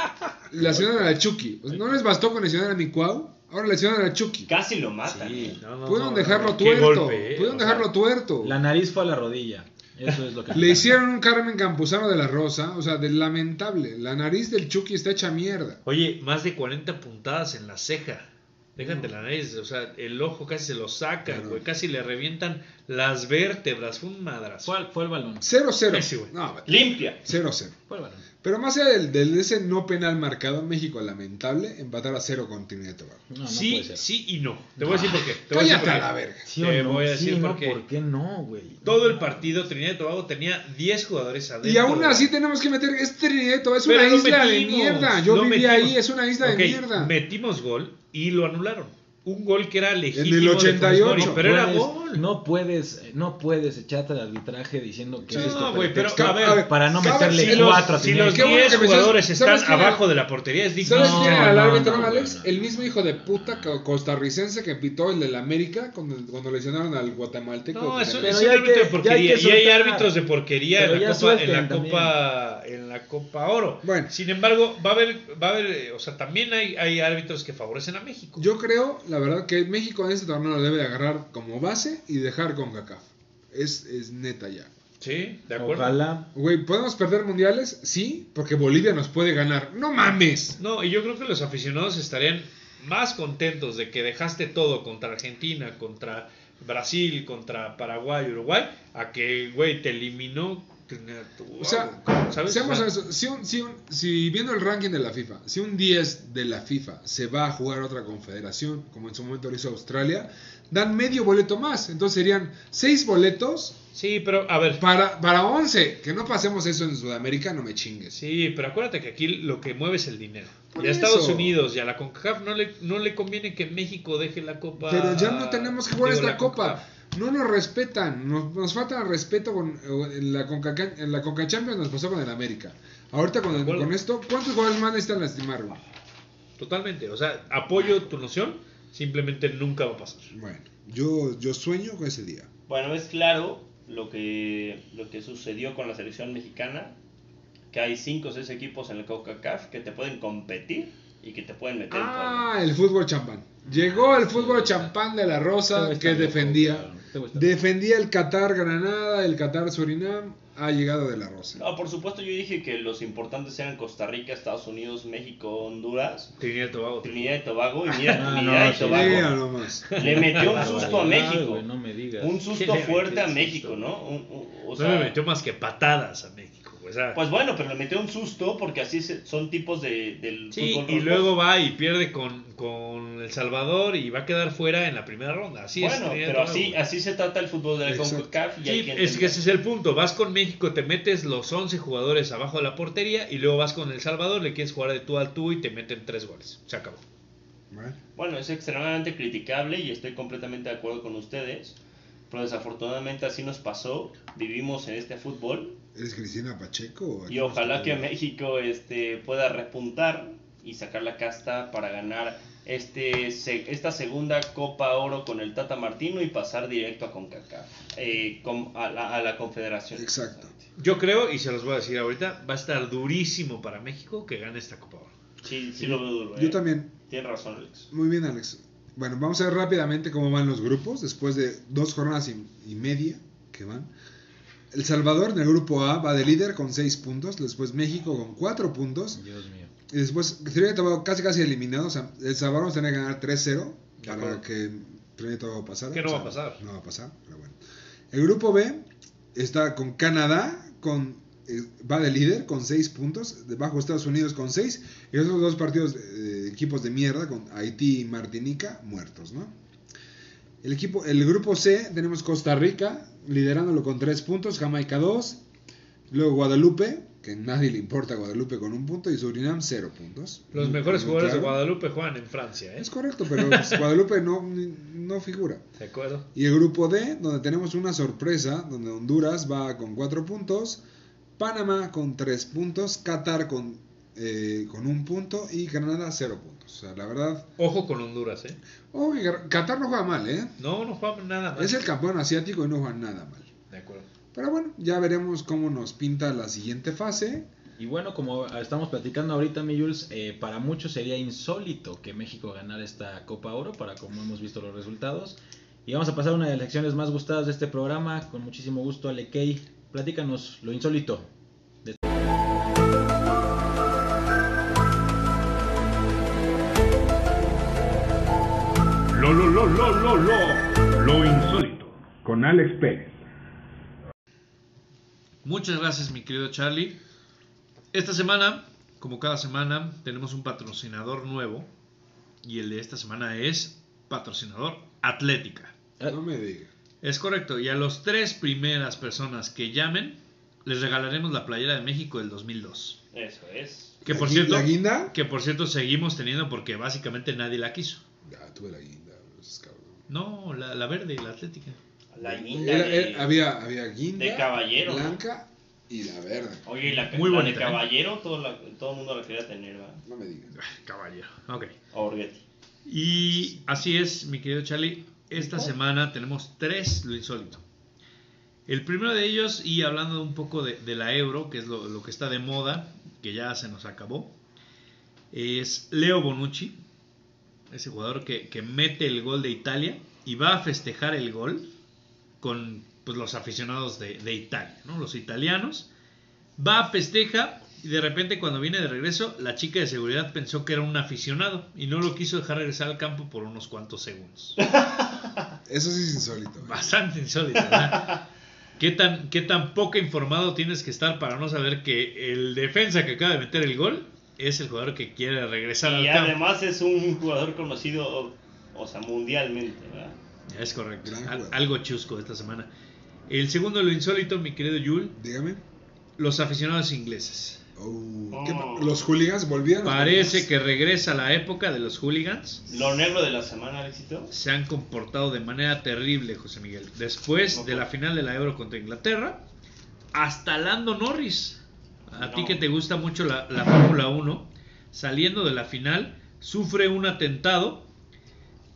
lesionaron a la Chucky. Sea, no les bastó con lesionar a mi Cuau, ahora lesionaron a la Chucky. Casi lo matan. Sí. ¿eh? No, no, Pudieron no, dejarlo tuerto, golpe, eh, pudieron sea, dejarlo tuerto. La nariz fue a la rodilla. Eso es lo que Le hicieron un Carmen Campuzano de la Rosa, o sea, de lamentable. La nariz del Chucky está hecha mierda. Oye, más de 40 puntadas en la ceja. Déjate la nariz, o sea, el ojo casi se lo sacan, Claro. güey. Casi le revientan las vértebras. Fue un madrazo. Fue, al- fue el balón. 0-0. Sí, güey. No, Limpia. 0-0. Fue el balón. Pero más allá del, del- de ese no penal marcado, México lamentable, empatar a 0 con Trinidad y Tobago. No, no sí, puede ser. sí y no. Te voy a decir por qué. Te voy a decir Cállate por a qué. la verga. Sí Te no, voy a decir por qué. ¿por qué no, güey? Todo el partido Trinidad y Tobago tenía 10 jugadores adentro. Y aún de- así tenemos que meter. Es Trinidad y Tobago, es Pero una isla metimos, de mierda. Yo lo viví metimos. ahí, es una isla de mierda. Metimos gol y lo anularon. Un gol que era legítimo. En el de 88. Funes Mori, pero era puedes- gol. No puedes, no puedes echarte al arbitraje diciendo que Sí, es no, esto güey, pero a ver, para no meterle Si los, cuatro a si los y Qué bueno 10 que me jugadores sabes- están abajo de la portería es digno. ¿Sabes No, quién era el no, árbitro, no, Alex? no, no. El mismo hijo de puta co- costarricense que pitó el del América cuando, cuando lesionaron al guatemalteco. No, eso es un árbitro que- de porquería. y hay árbitros de porquería en la, copa, en, la la Copa Oro. Bueno. Sin embargo, va a haber, va a haber, eh, o sea, también hay, hay árbitros que favorecen a México. Yo creo, la verdad, que México en este torneo lo debe agarrar como base y dejar con CACAF. Es, es neta ya. Sí, de acuerdo. Ojalá. Güey, ¿podemos perder mundiales? Sí, porque Bolivia nos puede ganar. ¡No mames! No, y yo creo que los aficionados estarían más contentos de que dejaste todo contra Argentina, contra Brasil, contra Paraguay, Uruguay, a que, güey, te eliminó. O sea, ¿sabes? Seamos O sea, honestos, si, un- si, un- si viendo el ranking de la FIFA, si un 10 de la FIFA se va a jugar a otra confederación, como en su momento lo hizo Australia, dan medio boleto más. Entonces serían 6 boletos Sí, pero a ver. para, para 11. Que no pasemos eso en Sudamérica, no me chingues. Sí, pero acuérdate que aquí lo que mueve es el dinero. Por y a Estados. Unidos y a la CONCACAF no le, no le conviene que México deje la copa. Pero ya no tenemos que jugar digo, esta la copa. No nos respetan. Nos, nos falta respeto con en la Conca, en la Conca Champions nos pasó con el América. Ahorita con, con esto, ¿cuántos jugadores más necesitan lastimar? güey? Totalmente. O sea, apoyo tu noción, simplemente nunca va a pasar. Bueno, yo, yo sueño con ese día. Bueno, es claro lo que, lo que sucedió con la selección mexicana, que hay 5 o 6 equipos en el CONCACAF que te pueden competir y que te pueden meter en Ah, el fútbol champán. Llegó el fútbol champán de la Rosa que defendía. Defendía el Qatar Granada, el Qatar Surinam. Ha llegado de la Rosa. No, por supuesto yo dije que los importantes eran Costa Rica, Estados Unidos, México, Honduras, Trinidad y Tobago. Trinidad y Tobago y mira, Ah, Trinidad no, y sí, Tobago le metió un susto a México. güey, no me digas. Un ¿Qué susto le fuerte a México, susto? ¿no? Un- un- o no sea, me metió más que patadas a México. O sea, Pues bueno, pero le metió un susto porque así se- son tipos de, del sí, fútbol. y rojo. luego va y pierde con, con El Salvador y va a quedar fuera en la primera ronda. Así es. Bueno, y pero así, así se trata el fútbol de la. CONCACAF y Sí, hay es que ese es el punto. Vas con México, te metes los 11 jugadores abajo de la portería y luego vas con El Salvador, le quieres jugar de tú al tú y te meten tres goles. Se acabó. Bueno, es extremadamente criticable y estoy completamente de acuerdo con ustedes. Pero desafortunadamente así nos pasó. Vivimos en este fútbol ¿Eres Cristina Pacheco? y ojalá que México este, pueda repuntar y sacar la casta para ganar este se- esta segunda Copa Oro con el Tata Martino y pasar directo a CONCACAF, eh, a, la, a la Confederación. Exacto. Yo creo, y se los voy a decir ahorita, va a estar durísimo para México que gane esta Copa Oro. Sí, sí lo veo duro. Yo ¿eh? también. Tienes razón, Alex. Muy bien, Alex. Bueno, vamos a ver rápidamente cómo van los grupos después de dos jornadas y, y media que van. El Salvador en el grupo A va de líder con 6 puntos, después México con 4 puntos Dios mío. Y después Trinidad y Tobago casi casi eliminado, o sea, El Salvador va a tener que ganar 3-0 para que Trinidad y Tobago pasara. Que no o va a pasar. No va a pasar, pero bueno. El grupo B está con Canadá, con eh, va de líder con 6 puntos, debajo Estados Unidos con 6 y esos dos partidos, eh, equipos de mierda con Haití y Martinica muertos, ¿no? El, equipo, el grupo C tenemos Costa Rica liderándolo con 3 puntos, Jamaica 2, luego Guadalupe, que nadie le importa Guadalupe con un punto y Surinam 0 puntos. Los Muy- mejores muy jugadores de. Guadalupe juegan en Francia, ¿eh? Es correcto, pero pues, Guadalupe no, no figura. ¿De acuerdo? Y el grupo D, donde tenemos una sorpresa, donde Honduras va con 4 puntos, Panamá con 3 puntos, Qatar con, eh, con un punto y Granada 0 puntos. O sea, la verdad, Ojo con Honduras, ¿eh? Gra- Qatar no juega mal, ¿eh? No, no juegan nada más. Es el campeón asiático y no juega nada mal. Pero bueno, ya veremos cómo nos pinta la siguiente fase. Y bueno, como estamos platicando ahorita, mi Jules, eh, para muchos sería insólito que México ganara esta Copa Oro, para como hemos visto los resultados. Y vamos a pasar a una de las lecciones más gustadas de este programa. Con muchísimo gusto, Alekei. Platícanos lo insólito. Lo, lo, lo, lo, lo, lo, lo insólito. Con Alex Pérez. Muchas gracias, mi querido Charlie. Esta semana, como cada semana, tenemos un patrocinador nuevo. Y el de esta semana es patrocinador Atlética. Ah, No me digas. Es correcto. Y a las tres primeras personas que llamen, les regalaremos la playera de México del 2002. Eso es. Que ¿La por cierto, ¿La guinda? que por cierto seguimos teniendo porque básicamente nadie la quiso. Ya, tuve la guinda. No, la, la verde, la Atlética. La guinda Era- de- era- había, había guinda, de caballero, ¿no? blanca y la verde. Oye, y la, Muy la bonita, de ¿eh? caballero, todo, la- todo el mundo la quería tener, ¿verdad? No me digas. Caballero. Ok. Orgetti. Y así es, mi querido Charlie. Esta semana tenemos tres lo insólito. El primero de ellos, y hablando un poco de, de la euro, que es lo, lo que está de moda, que ya se nos acabó, es Leo Bonucci, ese jugador que, que mete el gol de Italia y va a festejar el gol con pues, los aficionados de, de Italia, ¿no? los italianos. Va, festeja y de repente cuando viene de regreso, la chica de seguridad pensó que era un aficionado y no lo quiso dejar regresar al campo por unos cuantos segundos. Eso sí es insólito. ¿eh? Bastante insólito, ¿verdad? ¿Qué tan, ¿Qué tan poco informado tienes que estar para no saber que el defensa que acaba de meter el gol es el jugador que quiere regresar Y al campo? además es un jugador conocido, o sea, mundialmente, ¿verdad? Es correcto. Al- algo chusco esta semana. El segundo, lo insólito, mi querido Yul, Dígame. los aficionados ingleses. Oh, ¿qué Oh. los hooligans volvieron. Parece que regresa la época de los hooligans. Lo negro de la semana, Alexito. Se han comportado de manera terrible, José Miguel. Después No, de la final de la Euro contra Inglaterra, hasta Lando Norris, a ti que te gusta mucho la, la Fórmula 1, saliendo de la final, sufre un atentado,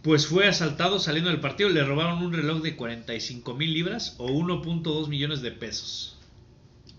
pues fue asaltado saliendo del partido, le robaron un reloj de 45 mil libras o 1.2 millones de pesos.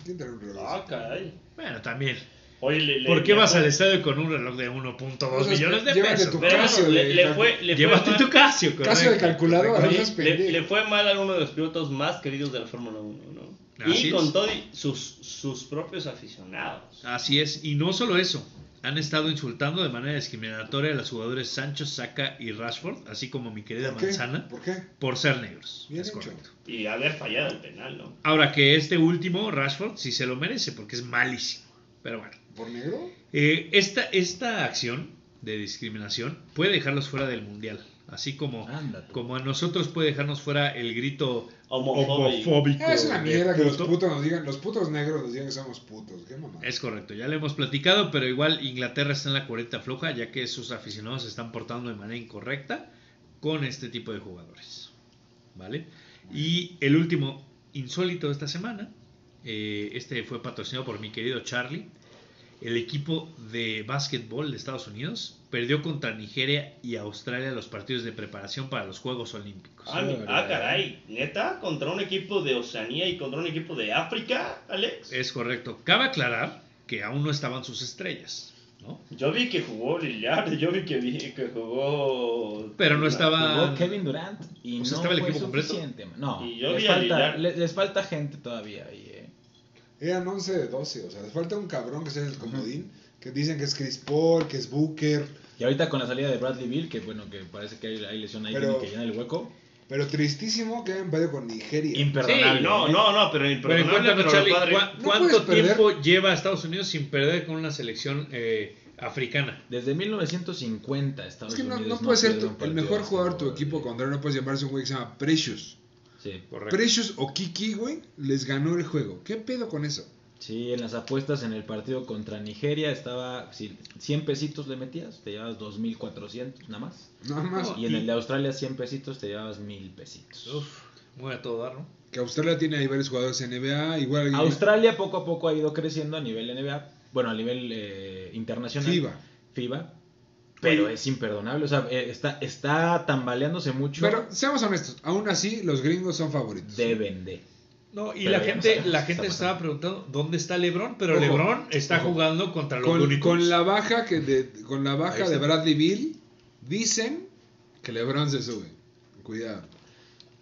¿Quién un reloj? Ah, caray. Bueno, también. Oye, le, le- ¿Por qué le vas al estadio con un reloj de 1.2 O sea, millones de pesos? tu Pero Casio bueno, le, fue, Llévate mal- tu Casio, correcto. Casio de calculadora, Oye, no seas le, fue mal a uno de los pilotos más queridos de la Fórmula 1, ¿no? Así y es. con todo y sus, sus propios aficionados. Así es, y no solo eso, han estado insultando de manera discriminatoria a los jugadores Sancho, Saka y Rashford, así como mi querida. Manzana, ¿Por qué? por ser negros. Bien Es hecho. correcto. Y haber fallado el penal, ¿no? Ahora que este último, Rashford, sí se lo merece porque es malísimo. Pero bueno, ¿Por negro? Eh, esta, esta acción de discriminación puede dejarlos fuera del mundial. Así como, Ándate. como a nosotros puede dejarnos fuera el grito Homofóbico. homofóbico. Es una mierda que los puto. putos nos digan, los putos negros nos digan que somos putos. ¿Qué mamá? Es correcto, ya lo hemos platicado, pero igual Inglaterra está en la cuarenta floja, ya que sus aficionados se están portando de manera incorrecta con este tipo de jugadores. ¿Vale? Y el último insólito de esta semana, eh, este fue patrocinado por mi querido Charlie. El equipo de básquetbol de Estados Unidos perdió contra Nigeria y Australia los partidos de preparación para los Juegos Olímpicos. Ah, ah, caray. ¿Neta? ¿Contra un equipo de Oceanía y contra un equipo de África, Alex? Es correcto. Cabe aclarar que aún no estaban sus estrellas, ¿no? Yo vi que jugó Lillard, yo vi que, vi que jugó... Pero no estaba... Jugó Kevin Durant y O sea, no estaba el equipo completo. No, Y yo les, vi a falta, Lillard. le- les falta gente todavía. ahí, eh. Eran 11 de 12, o sea, les falta un cabrón que sea el comodín, que dicen que es Chris Paul, que es Booker. Y ahorita con la salida de Bradley Bill, que bueno, que parece que hay, hay lesión ahí, Pero- que llenar el hueco. Pero tristísimo que hayan perdido con Nigeria. Imperdonable. Sí, no, ¿eh? no, no, pero Pero imperdonable, cuéntame, pero Charlie, padre- ¿cuá- No ¿cuánto perder. tiempo lleva Estados Unidos sin perder con una selección eh, africana? Desde 1950 Estados Es que no, Unidos no puede ser tu- el mejor jugador de tu equipo contrario. No puedes llamarse un güey que se llama Precious. Sí. Correcto. Precious o Kiki, güey, les ganó el juego. ¿Qué pedo con eso? Sí, en las apuestas en el partido contra Nigeria estaba, si 100 pesitos le metías, te llevabas 2.400 nada más. Nada más. Y en el de Australia 100 pesitos te llevabas 1.000 pesitos. Uf, muy a todo dar, ¿no? Que Australia tiene ahí varios jugadores NBA. Igual. Australia poco a poco ha ido creciendo a nivel NBA, bueno, a nivel eh, internacional. FIBA. FIBA. Pero es imperdonable, o sea, eh, está, está tambaleándose mucho. Pero seamos honestos, aún así los gringos son favoritos. deben de. No, y Pero la gente, la gente está estaba preguntando dónde está LeBron, pero Ojo, LeBron está ojo. jugando contra los con, con la baja que de, con la baja de Bradley Bill dicen que LeBron se sube. Cuidado.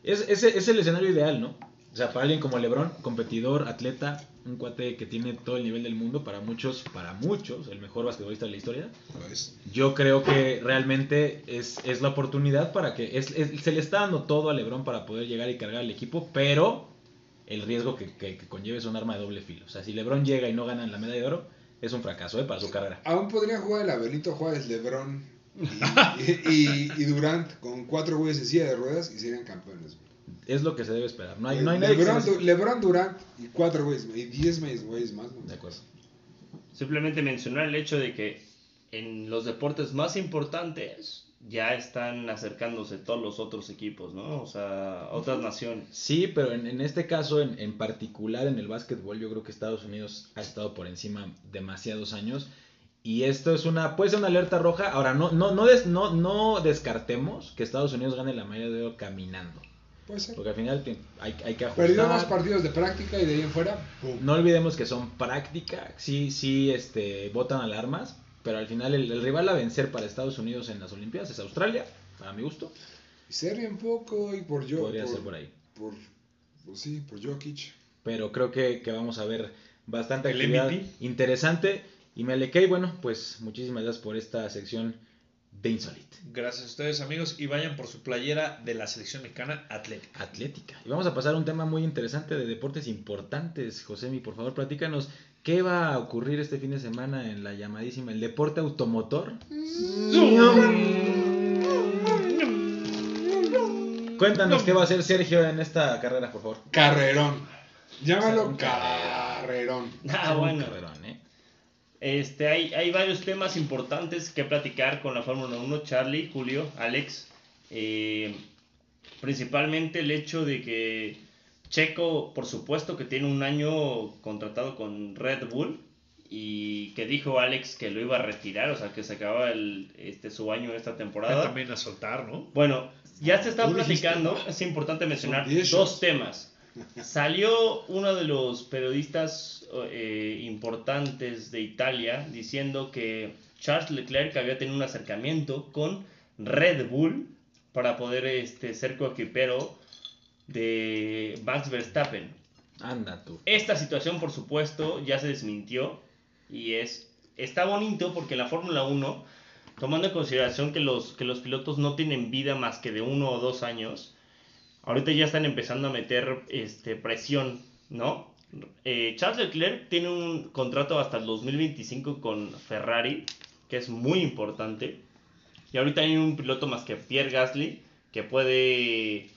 Es, es, es el escenario ideal, ¿no? O sea, para alguien como LeBron, competidor, atleta, un cuate que tiene todo el nivel del mundo, para muchos, para muchos, el mejor basquetbolista de la historia. Pues, Yo creo que realmente es, es la oportunidad para que es, es- se le está dando todo a LeBron para poder llegar y cargar al equipo, pero el riesgo que, que- que conlleva es un arma de doble filo. O sea, si LeBron llega y no gana la medalla de oro, es un fracaso ¿eh? para su carrera. aún podría jugar el Abelito Juárez, LeBron y, y- y Durant con cuatro güeyes en silla de ruedas y serían campeones. Es lo que se debe esperar. No hay, no hay nadie que LeBron, LeBron Durant y cuatro güeyes y diez güeyes más. güey. De acuerdo. Simplemente mencionar el hecho de que en los deportes más importantes ya están acercándose todos los otros equipos, ¿no? O sea, otras naciones. Sí, pero en, en este caso, en, en particular en el básquetbol, yo creo que Estados Unidos ha estado por encima demasiados años. Y esto es una, puede ser una alerta roja. Ahora, no, no, no, des- no, no descartemos que Estados Unidos gane la medalla de oro caminando. Puede ser. Porque al final hay, hay que ajustar. Perdió dos partidos de práctica y de ahí en fuera. No olvidemos que son práctica, sí, sí, este, botan alarmas, pero al final el, el rival a vencer para Estados Unidos en las Olimpiadas es Australia, para mi gusto. Y Serbia un poco y por yo. Podría ser por ahí. Por, pues sí, por Jokic. pero creo que, que vamos a ver bastante actividad interesante. Y me alequé, y bueno, pues muchísimas gracias por esta sección de Insolite. Gracias a ustedes, amigos, y vayan por su playera de la selección mexicana atlética. Atlética. Y vamos a pasar a un tema muy interesante de deportes importantes. Josemi, por favor, platícanos qué va a ocurrir este fin de semana en la llamadísima el deporte automotor. Cuéntanos qué va a hacer Sergio en esta carrera, por favor. Carrerón. Llámalo carrerón. Ah, Un bueno. carrerón, ¿eh? Este, hay, hay varios temas importantes que platicar con la Fórmula 1, Charlie, Julio, Alex. Eh, principalmente el hecho de que Checo, por supuesto que tiene un año contratado con Red Bull y que dijo Alex que lo iba a retirar, o sea que se acababa el, este, su año en esta temporada. También a soltar, ¿no? Bueno, ya se está Tú dijiste, platicando, es importante mencionar dos temas. Salió uno de los periodistas eh, importantes de Italia diciendo que Charles Leclerc había tenido un acercamiento con Red Bull para poder este, ser coequipero de Max Verstappen. Anda tú. Esta situación, por supuesto, ya se desmintió y es está bonito porque en la Fórmula 1, tomando en consideración que los, que los pilotos no tienen vida más que de uno o dos años, ahorita ya están empezando a meter este, presión, ¿no? Eh, Charles Leclerc tiene un contrato hasta el 2025 con Ferrari, que es muy importante. Y ahorita hay un piloto más que Pierre Gasly, que puede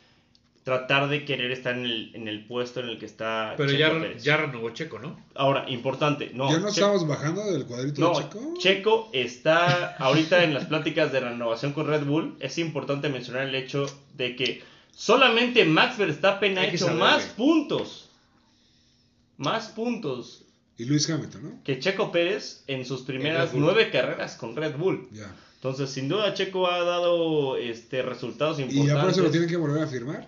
tratar de querer estar en el, en el puesto en el que está Pero Checo ya, Pérez. ya renovó Checo, ¿no? Ahora, importante, no. ¿Ya no Che- estamos bajando del cuadrito no, de Checo? Checo está ahorita en las pláticas de renovación con Red Bull. Es importante mencionar el hecho de que solamente Max Verstappen ha hecho saberle. más puntos. Más puntos Y Luis Hamilton, ¿no? que Checo Pérez en sus primeras nueve carreras con Red Bull. Ya. Entonces, sin duda, Checo ha dado este, resultados ¿Y importantes. ya por eso lo tienen que volver a firmar?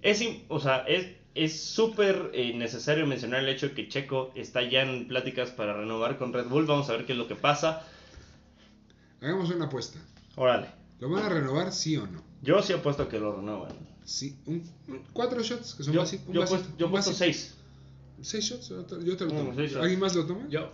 Es, o sea, es es súper eh, necesario mencionar el hecho de que Checo está ya en pláticas para renovar con Red Bull. Vamos a ver qué es lo que pasa. Hagamos una apuesta. Órale. ¿Lo van a renovar sí o no? Yo sí apuesto a que lo renuevan. Sí. Un, un- cuatro shots, que son Yo, un yo, apuesto vasito. seis. ¿Seis shots? Yo te, lo tomo. seis shots. ¿Alguien más lo toma? Yo.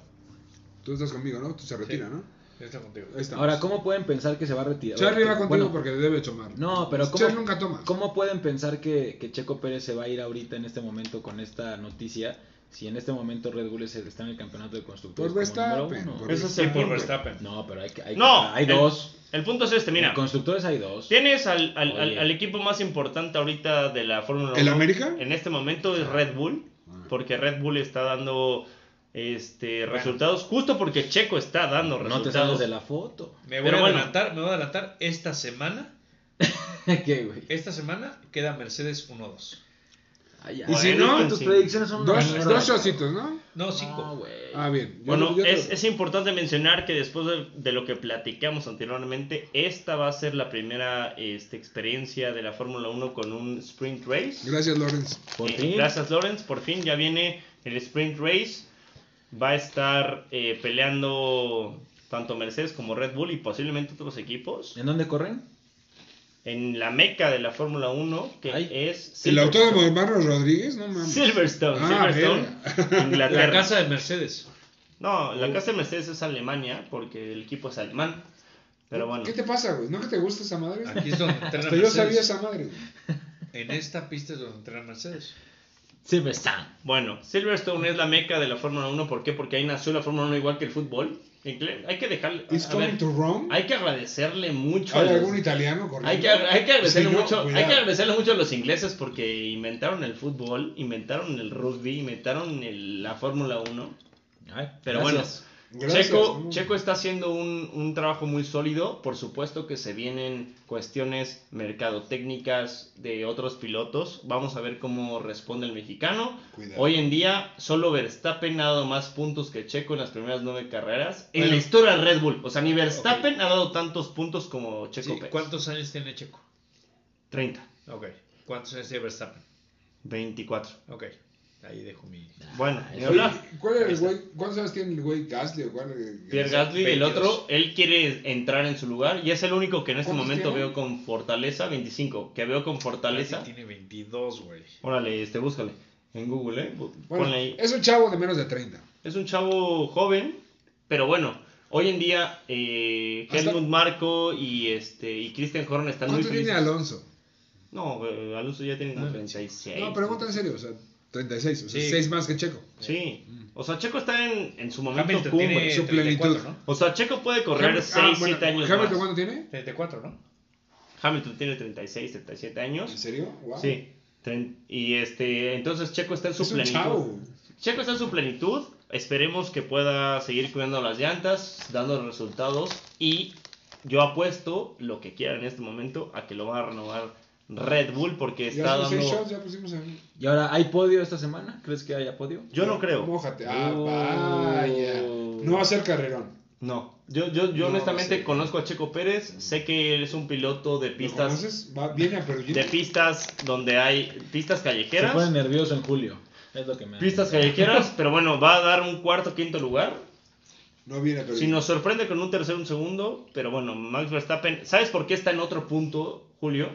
Tú estás conmigo, ¿no? Tú se retira, ¿no? Yo estoy contigo. Ahí. Ahora, ¿cómo pueden pensar que se va a retirar? Charlie va contigo Bueno, porque debe tomar. No, pero ¿cómo, Charlie nunca toma. ¿cómo pueden pensar que, que Checo Pérez se va a ir ahorita en este momento con esta noticia? Si en este momento Red Bull es- está en el campeonato de constructores. Por como número Verstappen, uno. por Eso es Sí, el por punto. Verstappen. No, pero hay, que- hay, No, hay el- dos. El punto es este, mira. En constructores hay dos. Tienes al, al, al- equipo más importante ahorita de la Fórmula 1. ¿El América? En este momento es Red Bull, Ah. porque Red Bull está dando este resultados, justo porque Checo está dando No te sales resultados. de la foto. Me voy Pero a bueno. adelantar, me voy a adelantar esta semana. ¿Qué, güey? Esta semana queda Mercedes 1-2. Ay. Y si no, tus sí. predicciones son Dos, dos shotcitos, ¿no? No, 5. No, güey. Ah, bien. Yo- Bueno, yo es, es importante mencionar que después de, de lo que platicamos anteriormente, esta va a ser la primera este, experiencia de la Fórmula 1 con un sprint race. Gracias, Lorenz. Por Eh, fin. Gracias, Lawrence. Por fin ya viene el sprint race. Va a estar eh, peleando tanto Mercedes como Red Bull y posiblemente otros equipos ¿En dónde corren? En la meca de la Fórmula 1, que Ay. es El Silverstone. autódromo de Hermanos Rodríguez, no mames. Silverstone, Ah, Silverstone, Inglaterra. La casa de Mercedes. No, la casa de Mercedes es Alemania porque el equipo es alemán. Pero bueno, ¿Qué te pasa, güey? ¿No que te gusta esa madre? Aquí es donde entrena Hasta yo Mercedes. sabía esa madre. En esta pista es donde entrena Mercedes. Silverstone. bueno, Silverstone es la meca de la Fórmula 1. ¿Por qué? Porque ahí nació la Fórmula 1 igual que el fútbol. Hay que dejarle. It's a coming ver, to Rome. hay que agradecerle mucho ¿Hay los- algún italiano corriendo? Hay que, hay que agradecerle Si no, mucho, hay cuidado. que agradecerle mucho a los ingleses porque inventaron el fútbol, inventaron el rugby, inventaron el- la Fórmula 1. Ay, Pero gracias. bueno, Gracias, Checo. Checo está haciendo un, un trabajo muy sólido. Por supuesto que se vienen cuestiones mercadotécnicas de otros pilotos. Vamos a ver cómo responde el mexicano. Cuidado. Hoy en día, solo Verstappen ha dado más puntos que Checo en las primeras nueve carreras. En Bueno. la historia de Red Bull. O sea, ni Verstappen ha dado tantos puntos como Checo Sí, Pérez. ¿Cuántos años tiene Checo? 30. Ok. ¿Cuántos años tiene Verstappen? 24. Ok. Ahí dejo mi... Bueno, Oye, hablar. ¿Cuál era Ahí el güey? ¿Cuántos años tiene el güey Gasly o cuál? Pierre Gasly, el 22. otro, él quiere entrar en su lugar y es el único que en este ¿Cuántos momento tiene? veo con fortaleza, 25, que veo con fortaleza. Tiene 22, güey. Órale, este, búscale en Google, ¿eh? Bu- Bueno, Ponle ahí. es un chavo de menos de 30. Es un chavo joven, pero bueno, hoy en día eh, Helmut Marco y este y Christian Horner están muy ¿Cuánto tiene. Alonso? No, Alonso ya tiene como Ah, 36. No, pregunta en serio, o sea, 36, o sea, Sí. 6 más que Checo. Sí. O sea, Checo está en, en su momento Hamilton cumbre. tiene su plenitud. 34, ¿no? O sea, Checo puede correr Hamil- 6, ah, 7 bueno, años ¿Hamilton más. cuánto tiene? 34, ¿no? Hamilton tiene 36, 37 años. ¿En serio? Wow. Sí. Y este, entonces Checo está en su Es plenitud. chavo. Checo está en su plenitud. Esperemos que pueda seguir cuidando las llantas, dando resultados. Y yo apuesto lo que quiera en este momento a que lo va a renovar Red Bull porque está son 6 dando. shots, ya pusimos ahí. ¿Y ahora hay podio esta semana? ¿Crees que haya podio? Yo no creo. Mójate. Ah, Oh. vaya. No va a ser carrerón. No. Yo, yo, yo No, honestamente sí. conozco a Checo Pérez. Sé que él es un piloto de ¿Lo pistas. Va, viene a. De pistas donde hay pistas Se callejeras. pone nervioso en julio. Es lo que me Pistas callejeras, pero bueno, va a dar un cuarto, quinto lugar. No viene a Si nos sorprende con un tercero, un segundo, pero bueno, Max Verstappen, ¿sabes por qué está en otro punto, Julio?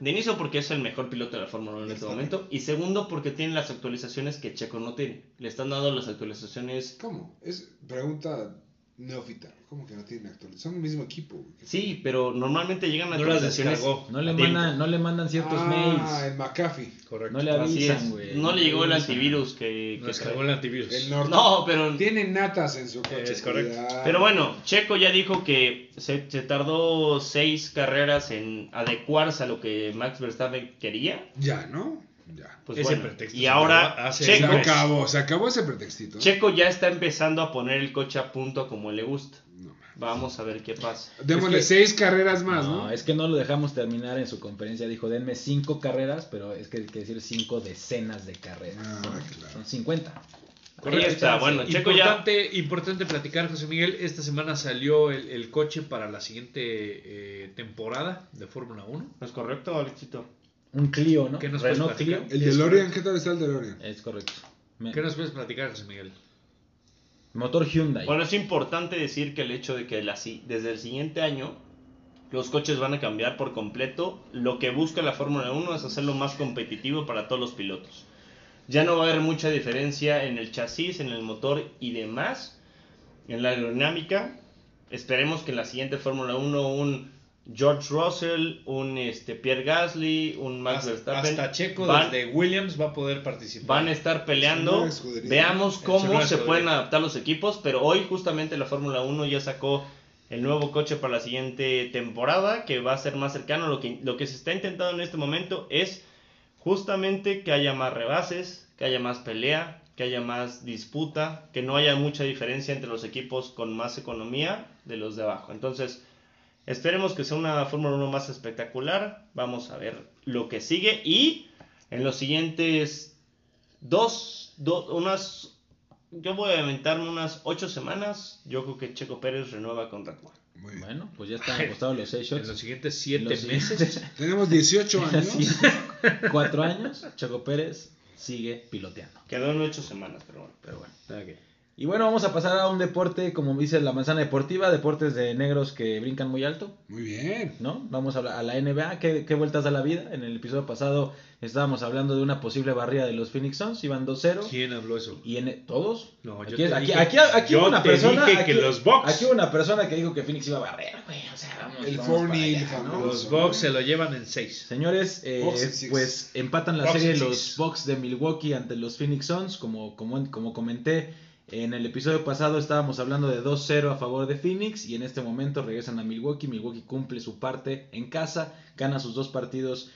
De inicio porque es el mejor piloto de la Fórmula 1 en este momento, y segundo porque tiene las actualizaciones que Checo no tiene. Le están dando las actualizaciones. ¿Cómo? Es pregunta neófita. ¿Cómo que no tienen actualización? Son el mismo equipo. güey. Sí, pero normalmente llegan No las descargó. No le a mandan, no le mandan ciertos ah, mails. el McAfee. Correcto. No le Así es. avisan, güey. No le llegó el antivirus que, No que descargó el antivirus. El norte. No, pero Tiene natas en su coche. Es correcto. cuidado. Pero bueno, Checo ya dijo que se, se tardó seis carreras en adecuarse a lo que Max Verstappen quería. Ya, ¿no? Ya. Pues Ese bueno, pretexto y se ahora hace Se Checo, años. acabó, se acabó ese pretextito. Checo ya está empezando a poner el coche a punto como le gusta. No, Vamos a ver qué pasa. Démosle Es que- seis carreras más, No, ¿no? es que no lo dejamos terminar en su conferencia. Dijo, denme cinco carreras, pero es que hay que decir cinco decenas de carreras. Ah, ¿no? claro. Son 50. Ahí está, bueno, Checo ya... importante, importante platicar, José Miguel. Esta semana salió el, el coche para la siguiente eh, temporada de Fórmula 1. ¿No es correcto, Alexito? Un Clio, ¿no? ¿Qué nos puedes Renault platicar? Clio. El DeLorean, ¿qué tal está el DeLorean? Es correcto. Me- ¿Qué nos puedes platicar, José Miguel? Motor Hyundai. Bueno, es importante decir que el hecho de que la desde el siguiente año los coches van a cambiar por completo, lo que busca la Fórmula 1 es hacerlo más competitivo para todos los pilotos. Ya no va a haber mucha diferencia en el chasis, en el motor y demás, en la aerodinámica. esperemos que en la siguiente Fórmula 1 un George Russell, un este, Pierre Gasly, un Max Hasta, Verstappen hasta Checo van, desde Williams va a poder participar. van a estar peleando. Veamos cómo se pueden adaptar los equipos, pero hoy justamente la Fórmula 1 ya sacó el nuevo coche para la siguiente temporada, que va a ser más cercano. Lo que, lo que se está intentando en este momento es justamente que haya más rebases, que haya más pelea, que haya más disputa, que no haya mucha diferencia entre los equipos con más economía de los de abajo. Entonces, esperemos que sea una Fórmula 1 más espectacular. Vamos a ver lo que sigue y en los siguientes dos, do- unas, yo voy a aventarme unas ocho semanas. Yo creo que Checo Pérez renueva con Red. Bueno, pues ya están apostados los seis En los siguientes siete Los meses. siguientes Tenemos 18 años. cuatro años, Checo Pérez sigue piloteando. Quedó en ocho semanas, pero bueno. Pero bueno. Y bueno, vamos a pasar a un deporte, como dice la manzana deportiva, deportes de negros que brincan muy alto, Muy bien. ¿no? Vamos a, la- a la NBA, ¿qué, qué vueltas da la vida? En el episodio pasado estábamos hablando de una posible barrida de los Phoenix Suns, iban 2-0. ¿Quién habló eso? Y en todos. No, yo aquí, te aquí, dije- aquí, aquí yo hubo una te persona. dije aquí, que los Bucks. aquí hubo una persona que dijo que Phoenix iba a barrer, güey. O sea, vamos. El vamos para 4-0 allá, ¿no? famoso. Los Bucks se lo llevan en seis. Señores, eh, pues empatan la Bucks serie los. Bucks de Milwaukee ante los Phoenix Suns. Como, como, como comenté en el episodio pasado, estábamos hablando de 2-0 a favor de Phoenix. Y en este momento regresan a Milwaukee. Milwaukee cumple su parte en casa, gana sus dos partidos.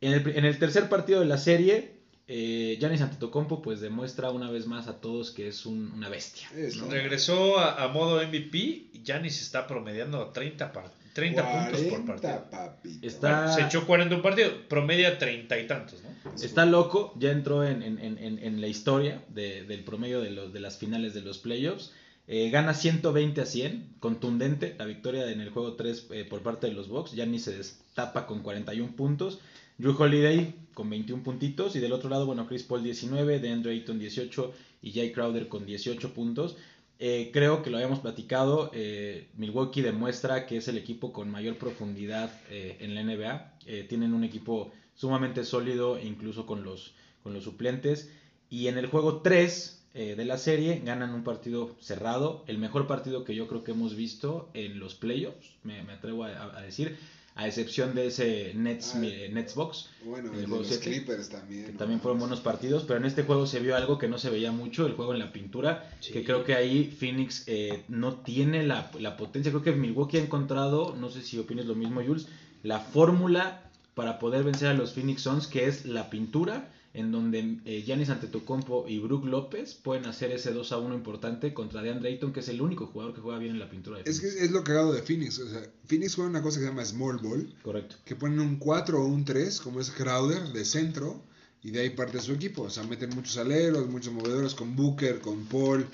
En el, en el tercer partido de la serie, eh, Giannis Antetokounmpo pues demuestra una vez más a todos que es un- una bestia. Regresó a, a modo MVP y Giannis está promediando 30, par- 30 puntos por 40, partido. papito. Está- Bueno, se echó 40 un partido, promedia 30 y tantos, ¿no? Está loco, ya entró en, en- en- en- en la historia de- del promedio de, los, de las finales de los playoffs. Eh, gana 120 a 100, contundente la victoria en el juego 3 eh, por parte de los Bucks. Giannis se destapa con 41 puntos. Drew Holiday con 21 puntitos. Y del otro lado, bueno, Chris Paul 19, DeAndre Ayton 18 y Jay Crowder con 18 puntos. Eh, creo que lo habíamos platicado. eh, Milwaukee demuestra que es el equipo con mayor profundidad eh, en la NBA. Tienen un equipo sumamente sólido, incluso con los, con los suplentes. Y en el juego 3 eh, de la serie ganan un partido cerrado. El mejor partido que yo creo que hemos visto en los playoffs, me, me atrevo a decir. A excepción de ese Nets, Ah. eh, Nets Box, Bueno, en el de juego los 7, Clippers también. que ¿no? también fueron buenos partidos, pero en este juego se vio algo que no se veía mucho, el juego en la pintura, Sí. que creo que ahí Phoenix eh, no tiene la, la potencia, creo que Milwaukee ha encontrado, no sé si opinas lo mismo Jules, la fórmula para poder vencer a los Phoenix Suns, que es la pintura, en donde eh, Giannis Antetokounmpo y Brook López pueden hacer ese 2 a 1 importante contra DeAndre Ayton, que es el único jugador que juega bien en la pintura de Es que Phoenix. es lo cagado de Phoenix. O sea, Phoenix juega una cosa que se llama Small Ball, Correcto. que ponen un 4 o un 3, como es Crowder, de centro, y de ahí parte su equipo. O sea, meten muchos aleros, muchos movedores con Booker, con Paul.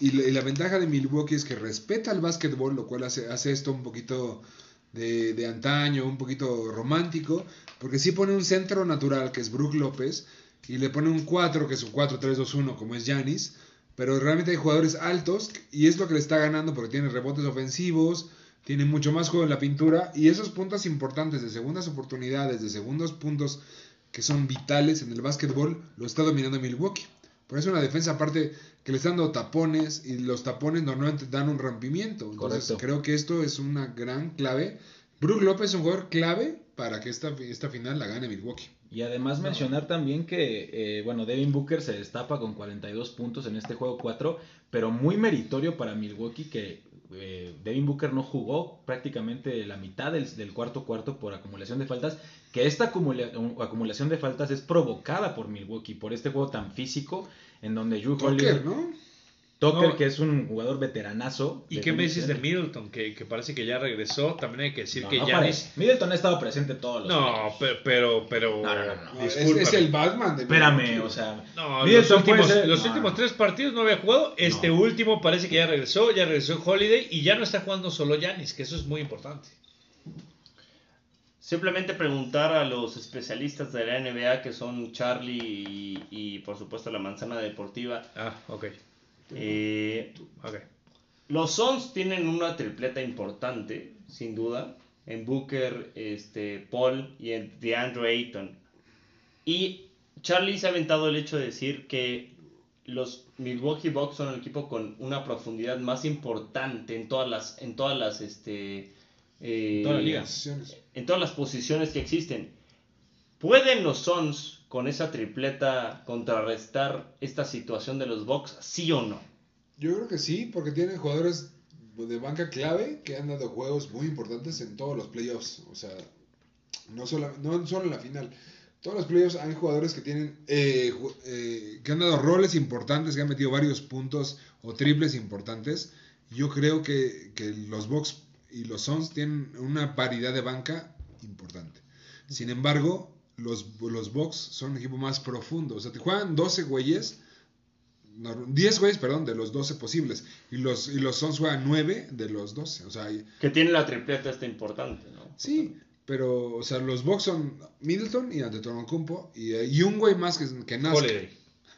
Y la, y la ventaja de Milwaukee es que respeta el básquetbol, lo cual hace, hace esto un poquito de, de antaño, un poquito romántico, porque sí pone un centro natural, que es Brook López, y le pone un 4, que es un 4-3-2-1, como es Giannis, pero realmente hay jugadores altos, y es lo que le está ganando, porque tiene rebotes ofensivos, tiene mucho más juego en la pintura, y esos puntos importantes de segundas oportunidades, de segundos puntos que son vitales en el básquetbol, lo está dominando Milwaukee. Por eso una defensa aparte que le están dando tapones y los tapones normalmente dan un rompimiento. Entonces Correcto. creo que esto es una gran clave. Brook López es un jugador clave para que esta, esta final la gane Milwaukee. Y además mencionar también que, eh, bueno, Devin Booker se destapa con 42 puntos en este juego 4, pero muy meritorio para Milwaukee que eh, Devin Booker no jugó prácticamente la mitad del, del cuarto cuarto por acumulación de faltas, que esta acumula- acumulación de faltas es provocada por Milwaukee, por este juego tan físico en donde Drew Holiday, ¿no? Tucker, No. que es un jugador veteranazo. ¿Y qué me dices de Middleton? Que, que parece que ya regresó. También hay que decir No, que no ya. parece. Middleton ha estado presente todos los No, pero. pero, pero No, no, no, no. No, es, es el Batman de Espérame, o sea, No, los Middleton últimos, ser- los no. últimos tres partidos no había jugado. Este No. último parece que ya regresó. Ya regresó Holiday y ya no está jugando solo Yanis, que eso es muy importante. Simplemente preguntar a los especialistas de la NBA que son Charlie y, y, por supuesto la manzana deportiva. Ah, ok. Eh, los Suns tienen una tripleta importante, sin duda, en Booker, este, Paul y en DeAndre Ayton. Y Charlie se ha aventado el hecho de decir que los Milwaukee Bucks son el equipo con una profundidad más importante en todas las, en todas las, este, eh, en todas las posiciones que existen. ¿Pueden los Suns con esa tripleta contrarrestar esta situación de los Bucks? ¿Sí o no? Yo creo que sí, porque tienen jugadores de banca clave que han dado juegos muy importantes en todos los playoffs. O sea, no solo, no solo en la final. Todos los playoffs hay jugadores que tienen eh, eh, que han dado roles importantes, que han metido varios puntos o triples importantes. Yo creo que, que los Bucks y los Suns tienen una paridad de banca importante. Sin embargo, los, los Bucks son un equipo más profundo. O sea, te juegan 12 güeyes no, 10 güeyes, perdón, de los 12 posibles. Y los, y los Suns juegan 9 de los 12. O sea, Que tiene la tripleta esta importante, ¿no? sí, pero, o sea, los Bucks son Middleton y Antetokounmpo y, y un güey más que, que. Holiday.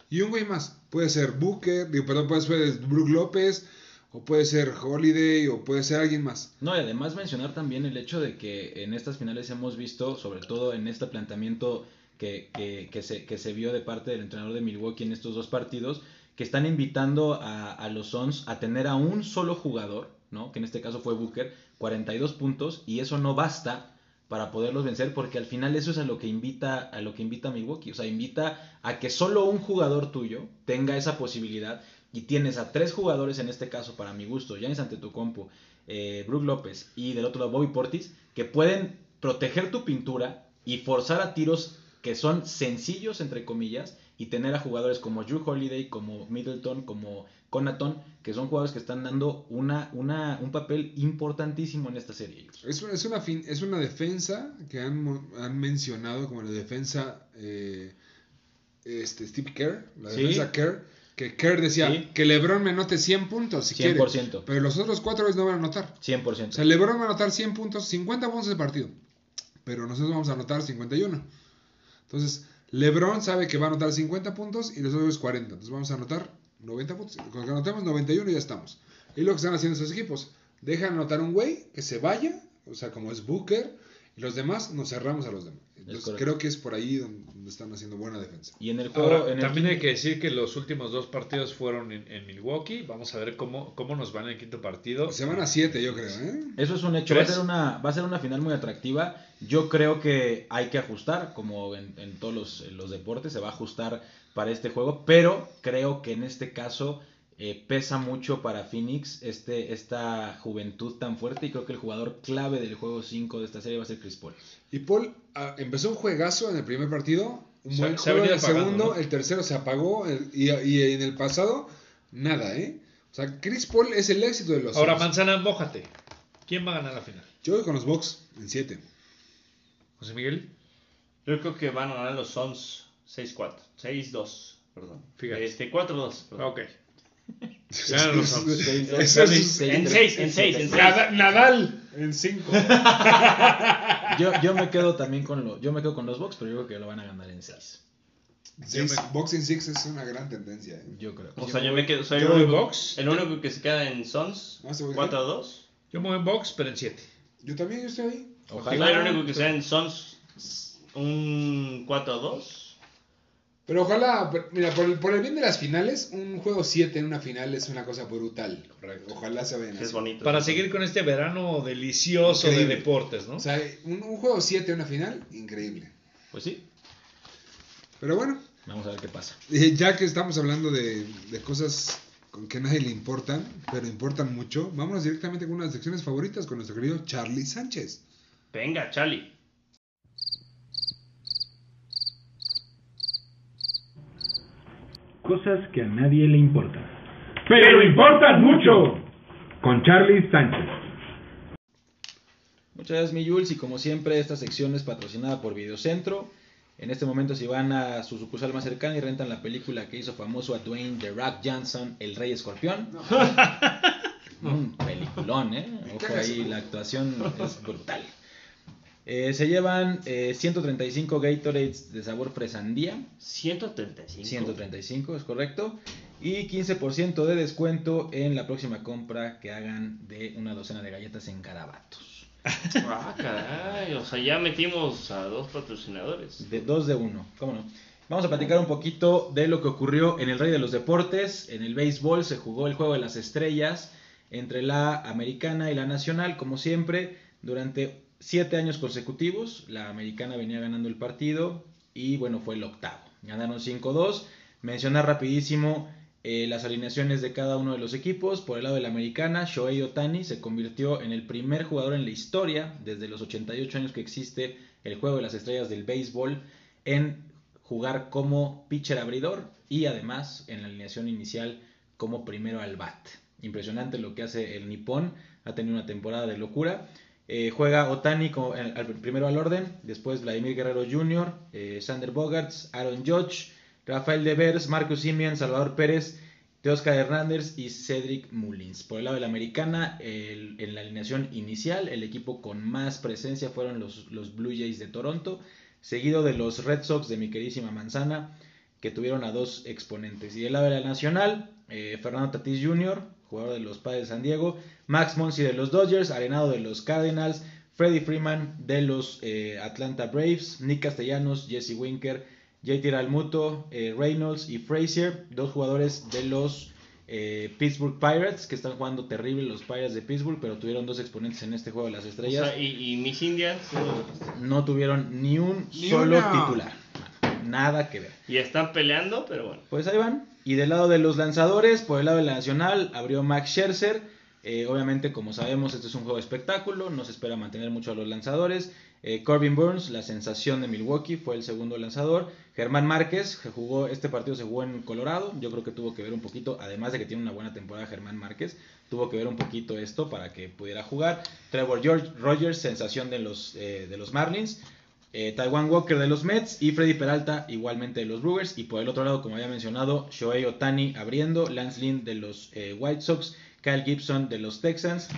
Y un güey más. Puede ser Booker, digo, perdón, puede ser Brook López, o puede ser Holiday, o puede ser alguien más. No, y además mencionar también el hecho de que en estas finales hemos visto, sobre todo en este planteamiento que, que, que se, que se vio de parte del entrenador de Milwaukee en estos dos partidos, que están invitando a, a los Suns a tener a un solo jugador, ¿no? que en este caso fue Booker, 42 puntos, y eso no basta para poderlos vencer porque al final eso es a lo que invita a lo que invita Milwaukee, o sea, invita a que solo un jugador tuyo tenga esa posibilidad y tienes a tres jugadores en este caso para mi gusto, Giannis Antetokounmpo, eh, Brook López y del otro lado Bobby Portis, que pueden proteger tu pintura y forzar a tiros que son sencillos entre comillas y tener a jugadores como Drew Holiday, como Middleton, como Conaton, que son jugadores que están dando una, una, un papel importantísimo en esta serie. Es una, es una, fin- es una defensa que han, han mencionado como la defensa eh, este, Steve Kerr, la Sí. defensa Kerr, que Kerr decía Sí. que LeBron me anote 100 puntos si quiere, 100%. pero los otros cuatro no van a anotar. 100%. O sea, LeBron va a anotar 100 puntos, 50 puntos de partido, pero nosotros vamos a anotar 51. Entonces, LeBron sabe que va a anotar 50 puntos y nosotros 40. Entonces vamos a anotar 90 puntos. Con que anotemos 91 ya estamos. Y lo que están haciendo estos equipos, dejan anotar un güey que se vaya, o sea, como es Booker, y los demás nos cerramos a los demás. Entonces creo que es por ahí donde están haciendo buena defensa. Y en el juego... Ahora, en el también hay que decir que los últimos dos partidos fueron en, en Milwaukee. Vamos a ver cómo, cómo nos va en el quinto partido. Se van a 7, yo creo, ¿eh? Eso es un hecho, va a, ser una, va a ser una final muy atractiva. Yo creo que hay que ajustar, como en, en todos los, los deportes, se va a ajustar para este juego, pero creo que en este caso eh, pesa mucho para Phoenix este, esta juventud tan fuerte y creo que el jugador clave del juego 5 de esta serie va a ser Chris Paul. Y Paul ah, empezó un juegazo en el primer partido, un Se- buen se juego en venido el apagando, segundo, ¿no? el tercero se apagó el- y, y en el pasado nada, ¿eh? O sea, Chris Paul es el éxito de los Ahora, Suns. Manzana, mójate. ¿Quién va a ganar la final? Yo voy con los Bucks en 7. José Miguel. Yo creo que van a ganar los Suns 6-4. 6-2, perdón. Fíjate. Este, 4-2. perdón. Ok. Ganan los Suns. Eso Seis, es- seis, En tres. 6, en 6, en 6. Nadal en 5. Yo, yo me quedo también con los, yo me quedo con los Bucks, pero yo creo que lo van a ganar en 6. Boxing 6 es una gran tendencia. ¿eh? Yo creo. O sea, yo me quedo. Soy yo el, voy único, Bucks. el único que se queda en Suns. Ah, ¿se voy 4-2. Yo me voy en box, pero en 7. Yo también yo estoy ahí. Soy Ojalá. el único que sea en Suns. Un 4-2. Pero ojalá, pero, mira, por el, por el bien de las finales, un juego 7 en una final es una cosa brutal. Ojalá se Que es así. bonito. Para seguir con este verano delicioso Increíble. de deportes, ¿no? O sea, un, un juego 7 en una final, increíble. Pues sí, Pero bueno, vamos a ver qué pasa. Eh, ya que estamos hablando de, de cosas con que a nadie le importan, pero importan mucho, vámonos directamente con unas secciones favoritas con nuestro querido Charlie Sánchez. Venga, Charlie. Cosas que a nadie le importan. Pero importan mucho. Con Charlie Sánchez. Muchas gracias, mi Jules. Y como siempre, esta sección es patrocinada por Videocentro. En este momento, si van a su sucursal más cercana y rentan la película que hizo famoso a Dwayne The Rock Johnson, El Rey Escorpión. Un peliculón, ¿eh? Ojo ahí, la actuación es brutal. Eh, se llevan eh, 135 Gatorades de sabor fresandía. 135. 135, es correcto. Y 15% de descuento en la próxima compra que hagan de una docena de galletas en Carabatos. Ah, caray. O sea, ya metimos a dos patrocinadores. De dos de uno, ¿cómo no? Vamos a platicar un poquito de lo que ocurrió en el Rey de los Deportes. En el béisbol se jugó el Juego de las Estrellas entre la americana y la nacional, como siempre, durante siete años consecutivos. La americana venía ganando el partido y bueno, fue el octavo. Ganaron 5-2. Mencionar rapidísimo eh, las alineaciones de cada uno de los equipos. Por el lado de la americana, Shohei Otani se convirtió en el primer jugador en la historia, desde los 88 años que existe el Juego de las Estrellas del béisbol, en jugar como pitcher abridor y además en la alineación inicial como primero al bat. Impresionante lo que hace el nipón, ha tenido una temporada de locura. Eh, juega Otani como, primero al orden, después Vladimir Guerrero Jr., eh, Sander Bogarts, Aaron Judge, Rafael Devers, Marcus Simeon, Salvador Pérez, Teoscar Hernández y Cedric Mullins. Por el lado de la americana, en la alineación inicial, el equipo con más presencia fueron los, los Blue Jays de Toronto seguido de los Red Sox de mi queridísima Manzana, que tuvieron a dos exponentes. Y del lado de la Nacional, eh, Fernando Tatis Jr., jugador de los Padres de San Diego, Max Monsi de los Dodgers, Arenado de los Cardinals, Freddie Freeman de los eh, Atlanta Braves, Nick Castellanos, Jesse Winker, JT Almuto, eh, Reynolds y Frazier, dos jugadores de los eh, Pittsburgh Pirates, que están jugando terrible los Pirates de Pittsburgh, pero tuvieron dos exponentes en este juego de las estrellas. y, mis Indians no tuvieron ni un solo titular. Nada que ver. Y están peleando, pero bueno. Pues ahí van. Y del lado de los lanzadores, por el lado de la Nacional, abrió Max Scherzer. Eh, obviamente, como sabemos, este es un juego de espectáculo, no se espera mantener mucho a los lanzadores. Eh, Corbin Burns, la sensación de Milwaukee, fue el segundo lanzador. Germán Márquez, que jugó, este partido se jugó en Colorado, yo creo que tuvo que ver un poquito, además de que tiene una buena temporada Germán Márquez, tuvo que ver un poquito esto para que pudiera jugar. Trevor George, Rogers, sensación de los, eh, de los Marlins. Eh, Taiwan Walker de los Mets y Freddy Peralta igualmente de los Brewers. Y por el otro lado, como había mencionado, Shohei Otani abriendo, Lance Lynn de los White Sox, Kyle Gibson de los Texans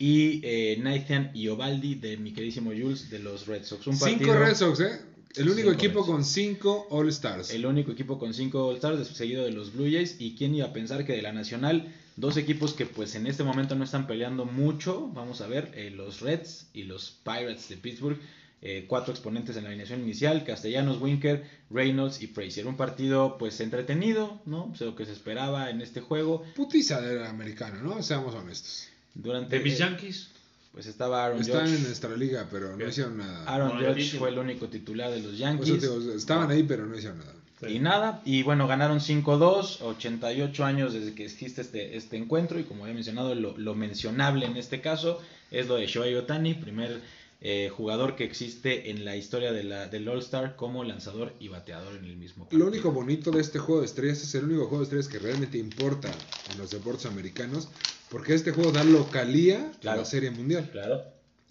y eh, Nathan Iovaldi de mi queridísimo Jules de los Red Sox. Un cinco Red Sox, ¿eh? El único equipo con cinco All Stars. El único equipo con cinco All Stars, seguido de los Blue Jays. ¿Y quién iba a pensar que de la Nacional, dos equipos que pues en este momento no están peleando mucho? Vamos a ver, eh, los Reds y los Pirates de Pittsburgh. Eh, cuatro exponentes en la alineación inicial, Castellanos, Winker, Reynolds y Frazier. Un partido pues entretenido, ¿no? lo que se esperaba en este juego. Putiza del americano, ¿no? Seamos honestos. Durante, ¿De mis Yankees? Pues estaba Aaron Están en nuestra liga, pero no hicieron nada. Aaron Judge fue el único titular de los Yankees. estaban ahí, pero no hicieron nada. Y nada, y bueno, ganaron 5-2, 88 años desde que existe este, este encuentro, y como había mencionado, lo, lo mencionable en este caso es lo de Shohei Otani, primer eh, jugador que existe en la historia de la, del All-Star como lanzador y bateador en el mismo Lo único bonito de este juego de estrellas es el único juego de estrellas que realmente importa en los deportes americanos, porque este juego da localía a la Serie Mundial. Claro.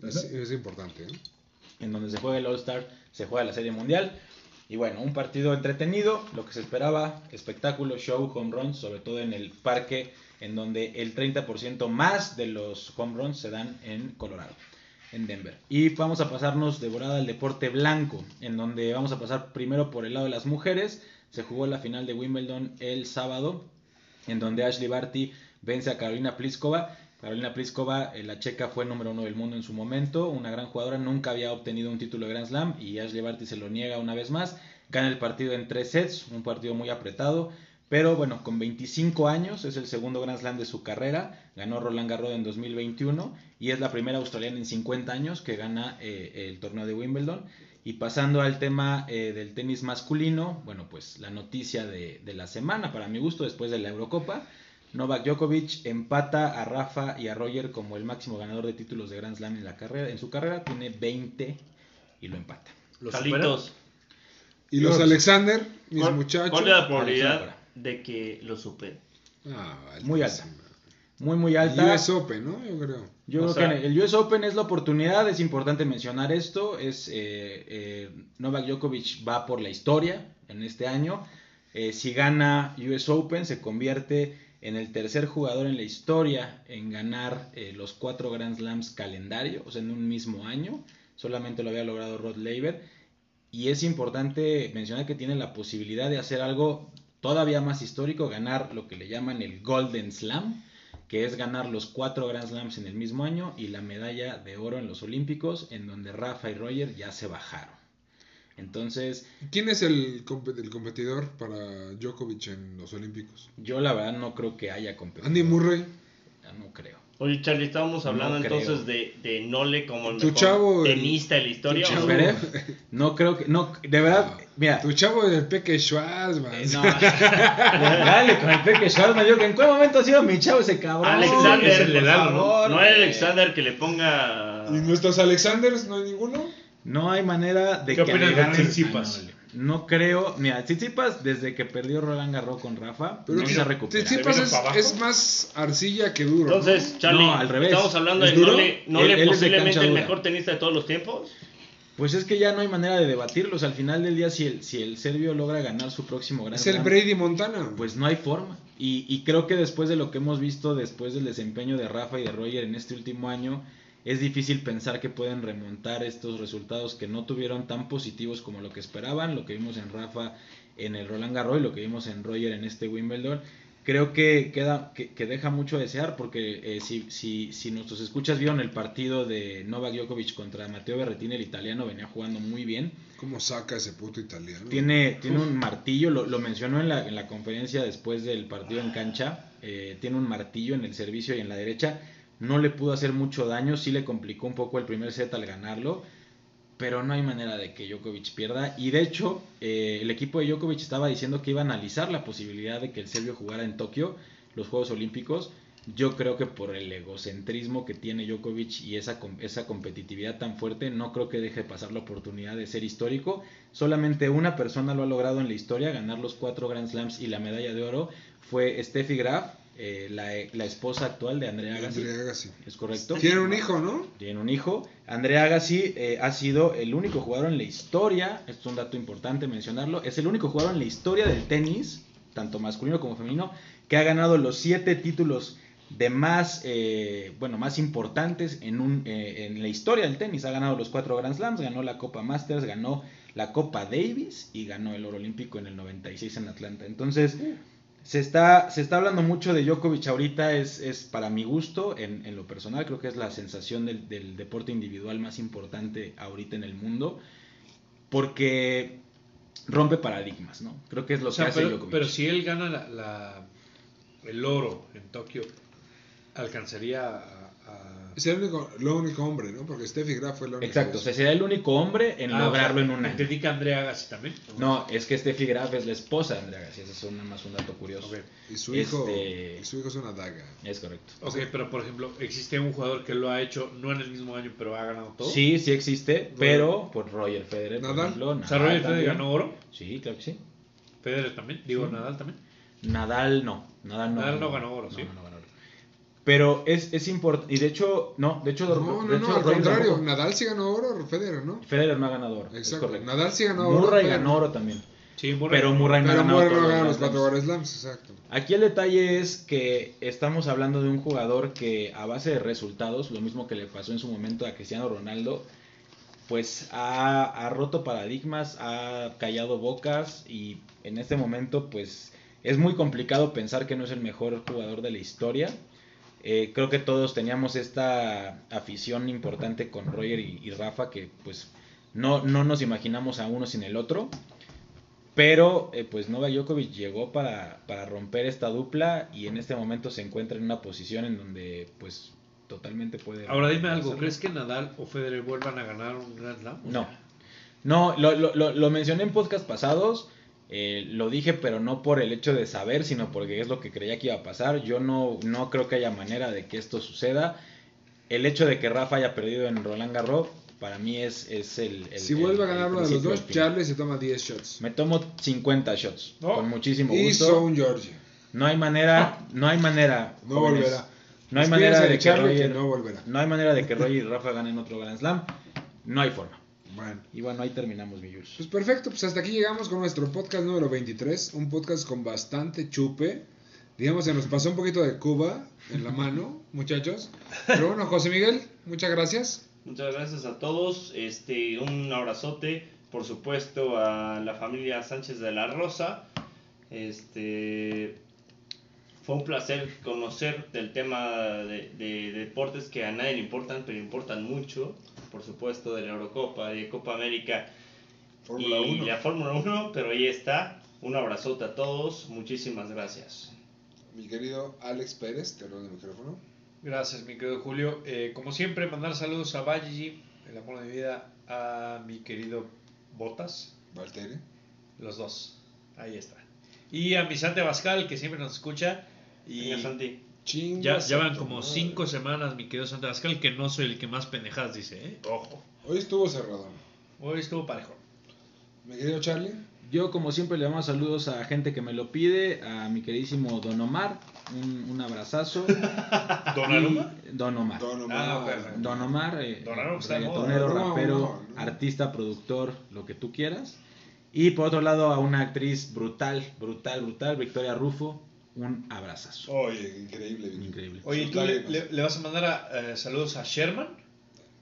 Es, importante. ¿eh? En donde se juega el All-Star, se juega la Serie Mundial. Y bueno, un partido entretenido, lo que se esperaba, espectáculo, show, home runs, sobre todo en el parque, en donde el 30% más de los home runs se dan en Colorado en Denver. Y vamos a pasarnos de volada al deporte blanco, en donde vamos a pasar primero por el lado de las mujeres. Se jugó la final de Wimbledon el sábado, en donde Ashley Barty vence a Carolina Pliskova. Carolina Pliskova, eh, la checa, fue número uno del mundo en su momento, una gran jugadora, nunca había obtenido un título de Grand Slam y Ashley Barty se lo niega una vez más. Gana el partido en tres sets, un partido muy apretado. Pero bueno, con 25 años es el segundo Grand Slam de su carrera. Ganó Roland Garros en 2021 y es la primera australiana en 50 años que gana eh, el torneo de Wimbledon. Y pasando al tema eh, del tenis masculino, bueno, pues la noticia de, la semana, para mi gusto, después de la Eurocopa, Novak Djokovic empata a Rafa y a Roger como el máximo ganador de títulos de Grand Slam en, la carrera, en su carrera. Tiene 20 y lo empata. Los Y los Alexander, mis muchachos. ¿Cuál es la probabilidad de que lo supere. Ah, muy alta. Muy, muy alta. El US Open, ¿no? Yo creo. Yo creo que el US Open es la oportunidad, es importante mencionar esto, es eh, eh, Novak Djokovic va por la historia en este año. Eh, si gana US Open se convierte en el tercer jugador en la historia en ganar los cuatro Grand Slams calendario, o sea, en un mismo año. Solamente lo había logrado Rod Laver. Y es importante mencionar que tiene la posibilidad de hacer algo todavía más histórico, ganar lo que le llaman el Golden Slam, que es ganar los cuatro Grand Slams en el mismo año y la medalla de oro en los Olímpicos, en donde Rafa y Roger ya se bajaron. Entonces, ¿Quién es el, el competidor para Djokovic en los Olímpicos? yo la verdad no creo que haya competido. Andy Murray. No creo. Oye, Charlie, estábamos hablando No creo. entonces de, de Nole como el Tu mejor chavo, el- tenista de la historia. tu ¿o no? chavo. Zverev, no creo que. No, de verdad, mira. Tu chavo del Peque Schwarzman. eh, no, dale con el Peque Schwarzman. Yo, ¿en qué momento ha sido mi chavo ese cabrón? Alexander, Ese le por favor, no eh. es Alexander que le ponga. ¿Y nuestros Alexanders no hay ninguno? No hay manera de ¿Qué que opinas le de Tsitsipas? No creo. Mira, Tsitsipas, desde que perdió Roland Garros con Rafa, Pero no se ha recuperado. Tsitsipas ¿Se vino es, es más arcilla que duro. ¿no? Entonces, Charlie, No, al revés. estamos hablando ¿Es de Él- él es de posiblemente el mejor tenista de todos los tiempos. Pues es que ya no hay manera de debatirlos. Al final del día, si el, si el serbio logra ganar su próximo Grand es el Brady Montana. pues no hay forma. Y, y creo que después de lo que hemos visto, después del desempeño de Rafa y de Roger en este último año, es difícil pensar que pueden remontar estos resultados que no tuvieron tan positivos como lo que esperaban, lo que vimos en Rafa en el Roland Garros y lo que vimos en Roger en este Wimbledon. Creo que queda que, que deja mucho a desear porque eh, si, si, si nuestros escuchas vieron el partido de Novak Djokovic contra Matteo Berrettini, el italiano venía jugando muy bien. ¿Cómo saca ese puto italiano? Tiene, tiene un martillo, lo, lo mencionó en la, en la conferencia después del partido en cancha. eh, tiene un martillo en el servicio y en la derecha. No le pudo hacer mucho daño, sí le complicó un poco el primer set al ganarlo. Pero no hay manera de que Djokovic pierda. Y de hecho, eh, el equipo de Djokovic estaba diciendo que iba a analizar la posibilidad de que el serbio jugara en Tokio, los Juegos Olímpicos. Yo creo que por el egocentrismo que tiene Djokovic y esa, esa competitividad tan fuerte, no creo que deje pasar la oportunidad de ser histórico. Solamente una persona lo ha logrado en la historia, ganar los cuatro Grand Slams y la medalla de oro, fue Steffi Graf, eh, la, la esposa actual de Andrea Agassi. Andrea Agassi. Es correcto. Tiene un hijo, ¿no? Tiene un hijo. Andrea Agassi eh, ha sido el único jugador en la historia, esto es un dato importante mencionarlo, es el único jugador en la historia del tenis, tanto masculino como femenino, que ha ganado los siete títulos de más, eh, bueno, más importantes en, un, eh, en la historia del tenis. Ha ganado los cuatro Grand Slams, ganó la Copa Masters, ganó la Copa Davis y ganó el oro olímpico en el 96 en Atlanta. Entonces, se está, se está hablando mucho de Djokovic ahorita, es, es para mi gusto, en, en lo personal, creo que es la sensación del, del deporte individual más importante ahorita en el mundo, porque rompe paradigmas, ¿no? Creo que es lo O sea, que hace pero, Djokovic. pero si él gana la, la- el oro en Tokio, alcanzaría a, a- Es el único, lo único hombre, ¿no? Porque Steffi Graf fue la única. Exacto, o sea, sería el único hombre en Ah, lograrlo o sea, en un año. Entendí que Andrea Agassi también. No, es que Steffi Graf es la esposa de Andrea Agassi, ese es un, más un dato curioso. Ok. Y su hijo, Este- y su hijo es una daga. Es correcto. Ok, pero por ejemplo, existe un jugador que lo ha hecho no en el mismo año, pero ha ganado todo. Sí, sí existe, pero por Roger Federer, por Nadal. O sea, Nadal Roger Federer ganó oro, Sí, claro que sí. Federer también, digo Nadal también. Nadal no. Nadal no, Nadal no ganó oro, no, sí. no ganó oro. Pero es, es importante. Y de hecho, no, de hecho, No, de no, hecho, no, al contrario. tampoco. Nadal sí ganó oro, Federer, ¿no? Federer no ha ganado oro. es Exacto. correcto. Nadal sí ganó oro. Murray ganó oro también. Sí, Murray. Pero Murray no ha ganado Murray todos no los ganó los cuatro. Grand Slams, exacto. Aquí el detalle es que estamos hablando de un jugador que a base de resultados, lo mismo que le pasó en su momento a Cristiano Ronaldo, pues ha, ha roto paradigmas, ha callado bocas y en este momento pues es muy complicado pensar que no es el mejor jugador de la historia. Eh, creo que todos teníamos esta afición importante con Roger y, y Rafa que pues no, no nos imaginamos a uno sin el otro. Pero eh, pues Novak Djokovic llegó para, para romper esta dupla y en este momento se encuentra en una posición en donde pues totalmente puede... Ahora dime algo. ¿crees que Nadal o Federer vuelvan a ganar un Grand Slam? No. No, lo, lo, lo, lo mencioné en podcast pasados, eh, lo dije pero no por el hecho de saber, sino porque es lo que creía que iba a pasar. Yo no, no creo que haya manera de que esto suceda. El hecho de que Rafa haya perdido en Roland Garros, para mí es, es el, el- Si el- vuelve a ganar uno de los dos. Charlie se toma 10 shots. Me tomo 50 shots, No. con muchísimo Y gusto. son Georgia. No hay manera, no hay manera. No jóvenes. volverá. No hay manera de que Roger, no volverá. no hay manera de que Roger y Rafa ganen otro Grand Slam. No hay forma. Bueno. Y bueno, ahí terminamos mi Jules. Pues perfecto, pues hasta aquí llegamos con nuestro podcast número 23, un podcast con bastante chupe. Digamos, se nos pasó un poquito de Cuba en la mano, muchachos. Pero bueno, José Miguel, muchas gracias. Muchas gracias a todos. Este, un abrazote, por supuesto, a la familia Sánchez de la Rosa. Este, fue un placer conocer del tema de, de deportes que a nadie le importan, pero importan mucho. Por supuesto, de la Eurocopa, de Copa América. Fórmula y 1. la Fórmula 1, pero ahí está. Un abrazote a todos, muchísimas gracias. Mi querido Alex Pérez, te hablo de micrófono. Gracias, mi querido Julio. Eh, como siempre, mandar saludos a Valle, el amor de mi vida, a mi querido Botas, Valtteri. los dos. Ahí está. Y a mi Sante Bascal, que siempre nos escucha. Y Venga, Santi. Ya, ya van como madre. cinco semanas, mi querido Sante Bascal, que no soy el que más pendejadas dice, ¿eh? Ojo. Hoy estuvo cerrado. Hoy estuvo parejo. Mi querido Charlie. Yo, como siempre, le damos saludos a gente que me lo pide, a mi queridísimo Don Omar, un, un abrazazo. ¿Don Aluma? Don Omar. Don Ah, Omar. ok. Don Omar, eh, Don Omar moda. reggaetonero, No, rapero, no, no. artista, productor, lo que tú quieras. Y por otro lado, a una actriz brutal, brutal, brutal, Victoria Rufo, un abrazazo. Oye, increíble. Increíble. Oye, ¿tú le, lágrimas. le- le vas a mandar a, eh, saludos a Sherman?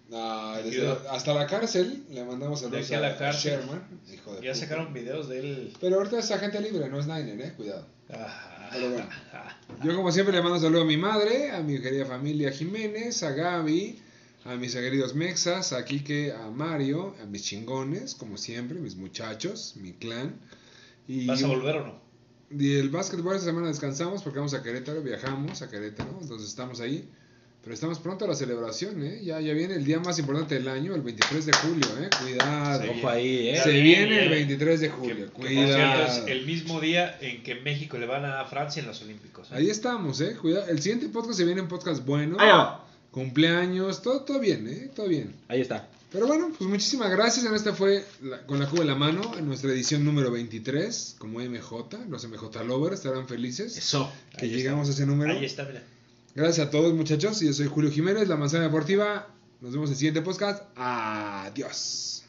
Mi desde- hasta la cárcel le mandamos saludos a la cárcel. Sherman. Hijo de Ya puta. sacaron videos de él. Pero ahorita es agente libre, no es Niner, eh. Cuidado. Ah, Pero bueno. ah, Yo como siempre le mando saludo a mi madre, a mi querida familia Jiménez, a Gaby, a mis queridos Mexas, a Kike, a Mario, a mis chingones, como siempre, mis muchachos, mi clan. Y, ¿Vas a volver o no? Y el básquetbol esta semana descansamos porque vamos a Querétaro, viajamos a Querétaro, entonces estamos ahí. Pero estamos pronto a la celebración, ¿eh? Ya, ya viene el día más importante del año, el 23 de julio, ¿eh? Cuidado. Se Ojo ahí, ¿eh? Se bien, viene el bien. 23 de Que, julio, que, por cuidado. cierto es el mismo día en que México le van a Francia en los Olímpicos. ¿eh? Ahí estamos, ¿eh? Cuidado. El siguiente podcast se viene un podcast bueno. Ahí va. Cumpleaños, todo, todo bien, ¿eh? Todo bien. Ahí está. Pero bueno, pues muchísimas gracias. En esta fue la- con la cuba en la mano, en nuestra edición número 23, como MJ. Los MJ Lovers estarán felices Eso. que Ahí llegamos a ese número. Ahí está, mira. Gracias a todos, muchachos. Yo soy Julio Jiménez, La Manzana Deportiva. Nos vemos en el siguiente podcast. Adiós.